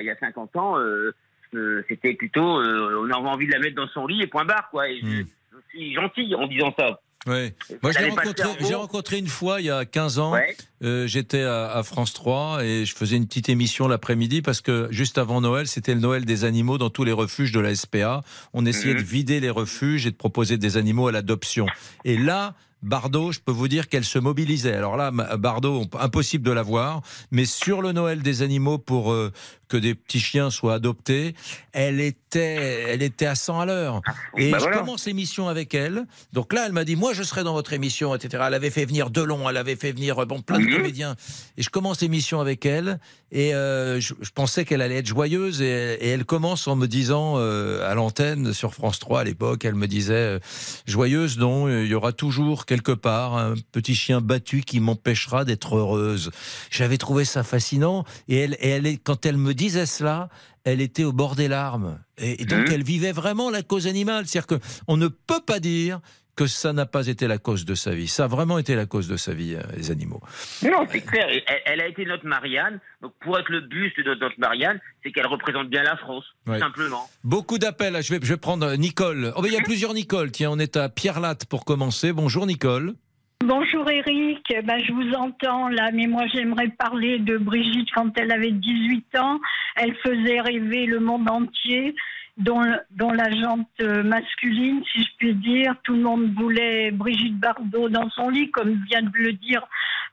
il y a 50 ans, euh, euh, c'était plutôt, euh, on avait envie de la mettre dans son lit et point barre, quoi. Et je, je suis gentil en disant ça. Oui. Moi, le rencontré, j'ai rencontré une fois il y a 15 ans. Euh, J'étais à, à France 3 et je faisais une petite émission l'après-midi parce que juste avant Noël, c'était le Noël des animaux dans tous les refuges de la SPA. On essayait Mhm. de vider les refuges et de proposer des animaux à l'adoption. Et là, Bardot, je peux vous dire qu'elle se mobilisait. Alors là, Bardot, impossible de la voir, mais sur le Noël des animaux pour euh, que des petits chiens soient adoptés, elle était, elle était à 100 à l'heure. Et Bah je voilà. commence l'émission avec elle. Donc là, elle m'a dit, moi, je serai dans votre émission, etc. Elle avait fait venir Delon, elle avait fait venir euh, bon, plein de comédiens. Et je commence l'émission avec elle. Et euh, je, je pensais qu'elle allait être joyeuse. Et, et elle commence en me disant, euh, à l'antenne sur France 3 à l'époque, elle me disait, joyeuse, non, il y aura toujours quelque part un petit chien battu qui m'empêchera d'être heureuse. J'avais trouvé ça fascinant. Et elle, et elle quand elle me disait cela, elle était au bord des larmes. Et, et donc, Mhm. elle vivait vraiment la cause animale. C'est-à-dire qu'on ne peut pas dire que ça n'a pas été la cause de sa vie. Ça a vraiment été la cause de sa vie, euh, les animaux. Non, c'est clair. Elle, elle a été notre Marianne. Donc, pour être le buste de notre Marianne, c'est qu'elle représente bien la France, tout simplement. Beaucoup d'appels. Je vais, je vais prendre euh, Nicole. Oh, ben, il y a plusieurs Nicole. Tiens, on est à Pierre Latte pour commencer. Bonjour, Nicole. Bonjour Eric, ben, je vous entends là, mais moi j'aimerais parler de Brigitte quand elle avait 18 ans. Elle faisait rêver le monde entier, dont, dont la jante euh, masculine, si je puis dire. Tout le monde voulait Brigitte Bardot dans son lit, comme vient de le dire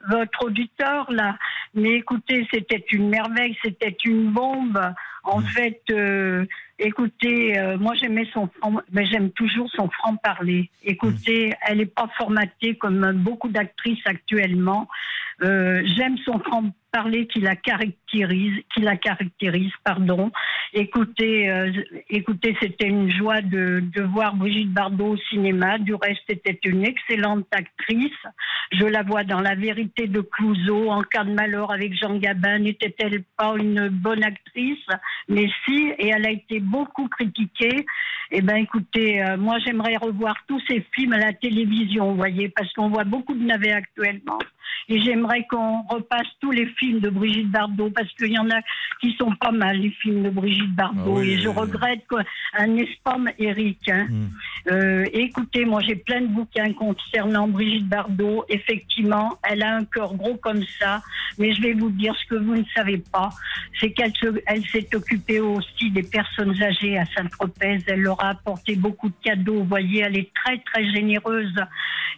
votre auditeur là. Mais écoutez, c'était une merveille, c'était une bombe. En fait, euh, écoutez, euh, moi j'aimais son franc, j'aime toujours son franc parler. Écoutez, elle n'est pas formatée comme beaucoup d'actrices actuellement. Euh, j'aime son franc parler qui la caractérise, qui la caractérise, pardon. Écoutez, euh, c'était une joie de, de voir Brigitte Bardot au cinéma. Du reste, c'était une excellente actrice. Je la vois dans La vérité de Clouseau, En cas de malheur avec Jean Gabin. N'était-elle pas une bonne actrice? Mais si, et elle a été beaucoup critiquée. Eh ben, écoutez, euh, moi, j'aimerais revoir tous ces films à la télévision, vous voyez, parce qu'on voit beaucoup de navets actuellement. Et j'aimerais qu'on repasse tous les films de Brigitte Bardot, parce qu'il y en a qui sont pas mal, les films de Brigitte Bardot. Ah oui, et je oui, oui. regrette qu'un pas, Eric hein. Euh, écoutez, moi j'ai plein de bouquins concernant Brigitte Bardot. Effectivement, elle a un cœur gros comme ça, mais je vais vous dire ce que vous ne savez pas, c'est qu'elle se- elle s'est occupée aussi des personnes âgées à Saint-Tropez. Elle leur a apporté beaucoup de cadeaux. Vous voyez, elle est très très généreuse.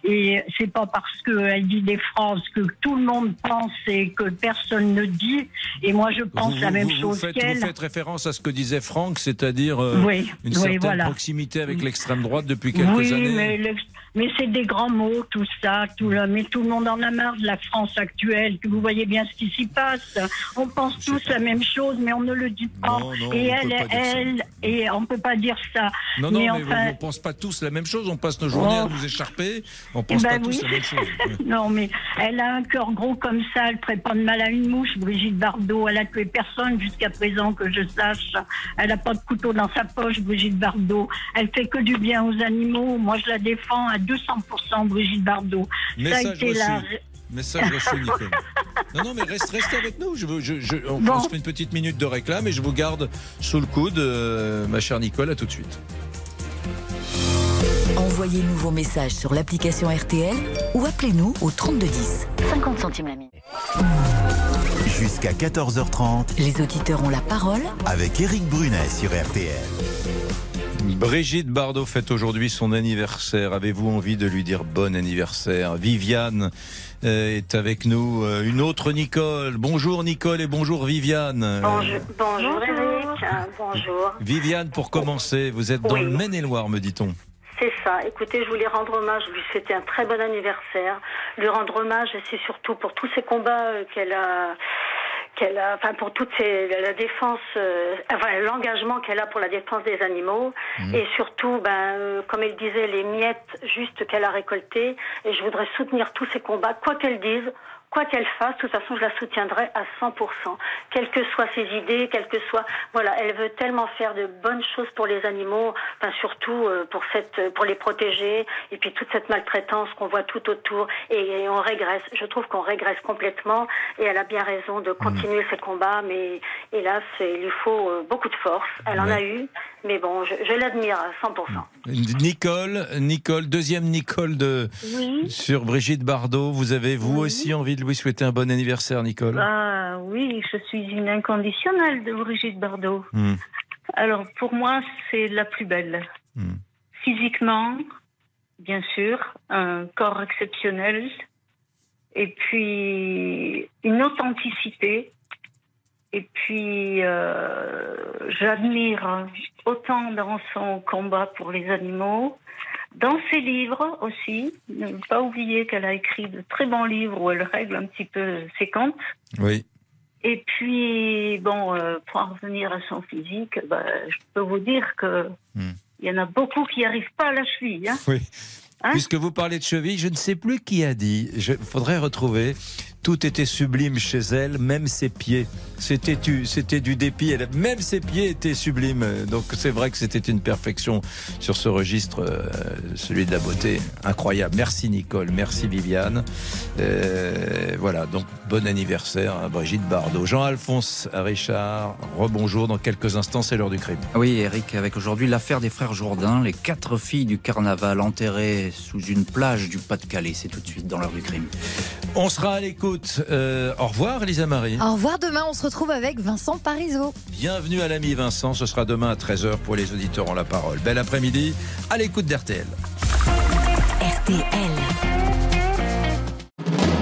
Et c'est pas parce qu'elle dit des phrases que tout le monde pense et que personne ne dit. Et moi je pense Vous- la même vous chose qu'elle. Vous faites référence à ce que disait Franck, c'est-à-dire euh, Oui, une oui, certaine voilà. proximité avec l'extrême droite depuis quelques oui, années. mais, mais c'est des grands mots, tout ça. Tout le, mais tout le monde en a marre de la France actuelle. Vous voyez bien ce qui s'y passe. On pense tous la même chose, mais on ne le dit pas. Non, non, et elle, pas elle, et on peut pas dire ça. Non, non, mais, enfin, on ne pense pas tous la même chose. On passe nos journées à Oh. nous écharper. On Eh pense ben pas tous oui. la même chose. *laughs* non, mais elle a un cœur gros comme ça. Elle ne ferait pas de mal à une mouche, Brigitte Bardot. Elle a tué personne jusqu'à présent que je sache. Elle n'a pas de couteau dans sa poche, Brigitte Bardot. Elle fait que du bien aux animaux. Moi, je la défends 200%, Brigitte Bardot. Ça a Message été la- reçu. Message reçu, *laughs* Nicole. Non, non, mais reste, restez avec nous. Je, veux- je, je- on, Bon. on se fait une petite minute de réclame et je vous garde sous le coude, euh, ma chère Nicole. À tout de suite. Envoyez-nous vos messages sur l'application RTL ou appelez-nous au 3210. 50 centimes la minute. Jusqu'à 14h30 Les auditeurs ont la parole avec Eric Brunet sur RTL. Brigitte Bardot fête aujourd'hui son anniversaire. Avez-vous envie de lui dire bon anniversaire? Viviane euh, est avec nous. Euh, Une autre Nicole. Bonjour Nicole et bonjour Viviane. Bonjour, bonjour Eric, Euh, bonjour. Viviane, pour commencer, vous êtes dans Oui. le Maine-et-Loire, me dit-on. C'est ça. Écoutez, je voulais rendre hommage, lui souhaiter un très bon anniversaire, lui rendre hommage, et c'est surtout pour tous ces combats euh, qu'elle a, qu'elle a, enfin pour toute la défense, euh, enfin l'engagement qu'elle a pour la défense des animaux, Mhm. et surtout, ben, euh, comme elle disait, les miettes juste qu'elle a récoltées, et je voudrais soutenir tous ces combats, quoi qu'elle dise. Quoi qu'elle fasse, de toute façon, je la soutiendrai à 100%. Quelles que soient ses idées, quelles que soient, voilà, elle veut tellement faire de bonnes choses pour les animaux, enfin surtout euh, pour cette, pour les protéger, et puis toute cette maltraitance qu'on voit tout autour, et, et on régresse. Je trouve qu'on régresse complètement, et elle a bien raison de continuer ses combats, mais hélas, il lui faut euh, beaucoup de force. Elle en a eu, mais bon, je, je l'admire à 100%. Nicole, Nicole, deuxième Nicole de Oui. sur Brigitte Bardot. Vous avez vous aussi envie de lui souhaiter un bon anniversaire, Nicole? Ah oui, je suis une inconditionnelle de Brigitte Bardot. Hmm. Alors pour moi, c'est la plus belle. Hmm. Physiquement, bien sûr, un corps exceptionnel, et puis une authenticité. Et puis, euh, j'admire autant dans son combat pour les animaux, dans ses livres aussi. Ne pas oublier qu'elle a écrit de très bons livres où elle règle un petit peu ses comptes. Oui. Et puis, bon, euh, pour en revenir à son physique, bah, je peux vous dire que il y en a beaucoup qui n'arrivent pas à la cheville. Hein. Oui. Hein? Puisque vous parlez de cheville, je ne sais plus qui a dit. Il faudrait retrouver. Tout était sublime chez elle, même ses pieds. C'était du, c'était du dépit. Elle- Même ses pieds étaient sublimes. Donc c'est vrai que c'était une perfection sur ce registre, euh, celui de la beauté. Incroyable. Merci Nicole, merci Viviane. Euh, voilà, donc bon anniversaire à Brigitte Bardot. Jean-Alphonse Richard, rebonjour. Dans quelques instants, c'est l'heure du crime. Oui, Eric, avec aujourd'hui l'affaire des frères Jourdain, les quatre filles du carnaval enterrées sous une plage du Pas-de-Calais. C'est tout de suite dans l'heure du crime. On sera à l'écoute. Euh, au revoir, Elisa Marie. Au revoir demain, on se retrouve avec Vincent Parisot. Bienvenue à l'ami Vincent, ce sera demain à 13h pour les auditeurs ont la parole. Bel après-midi, à l'écoute d'RTL. RTL.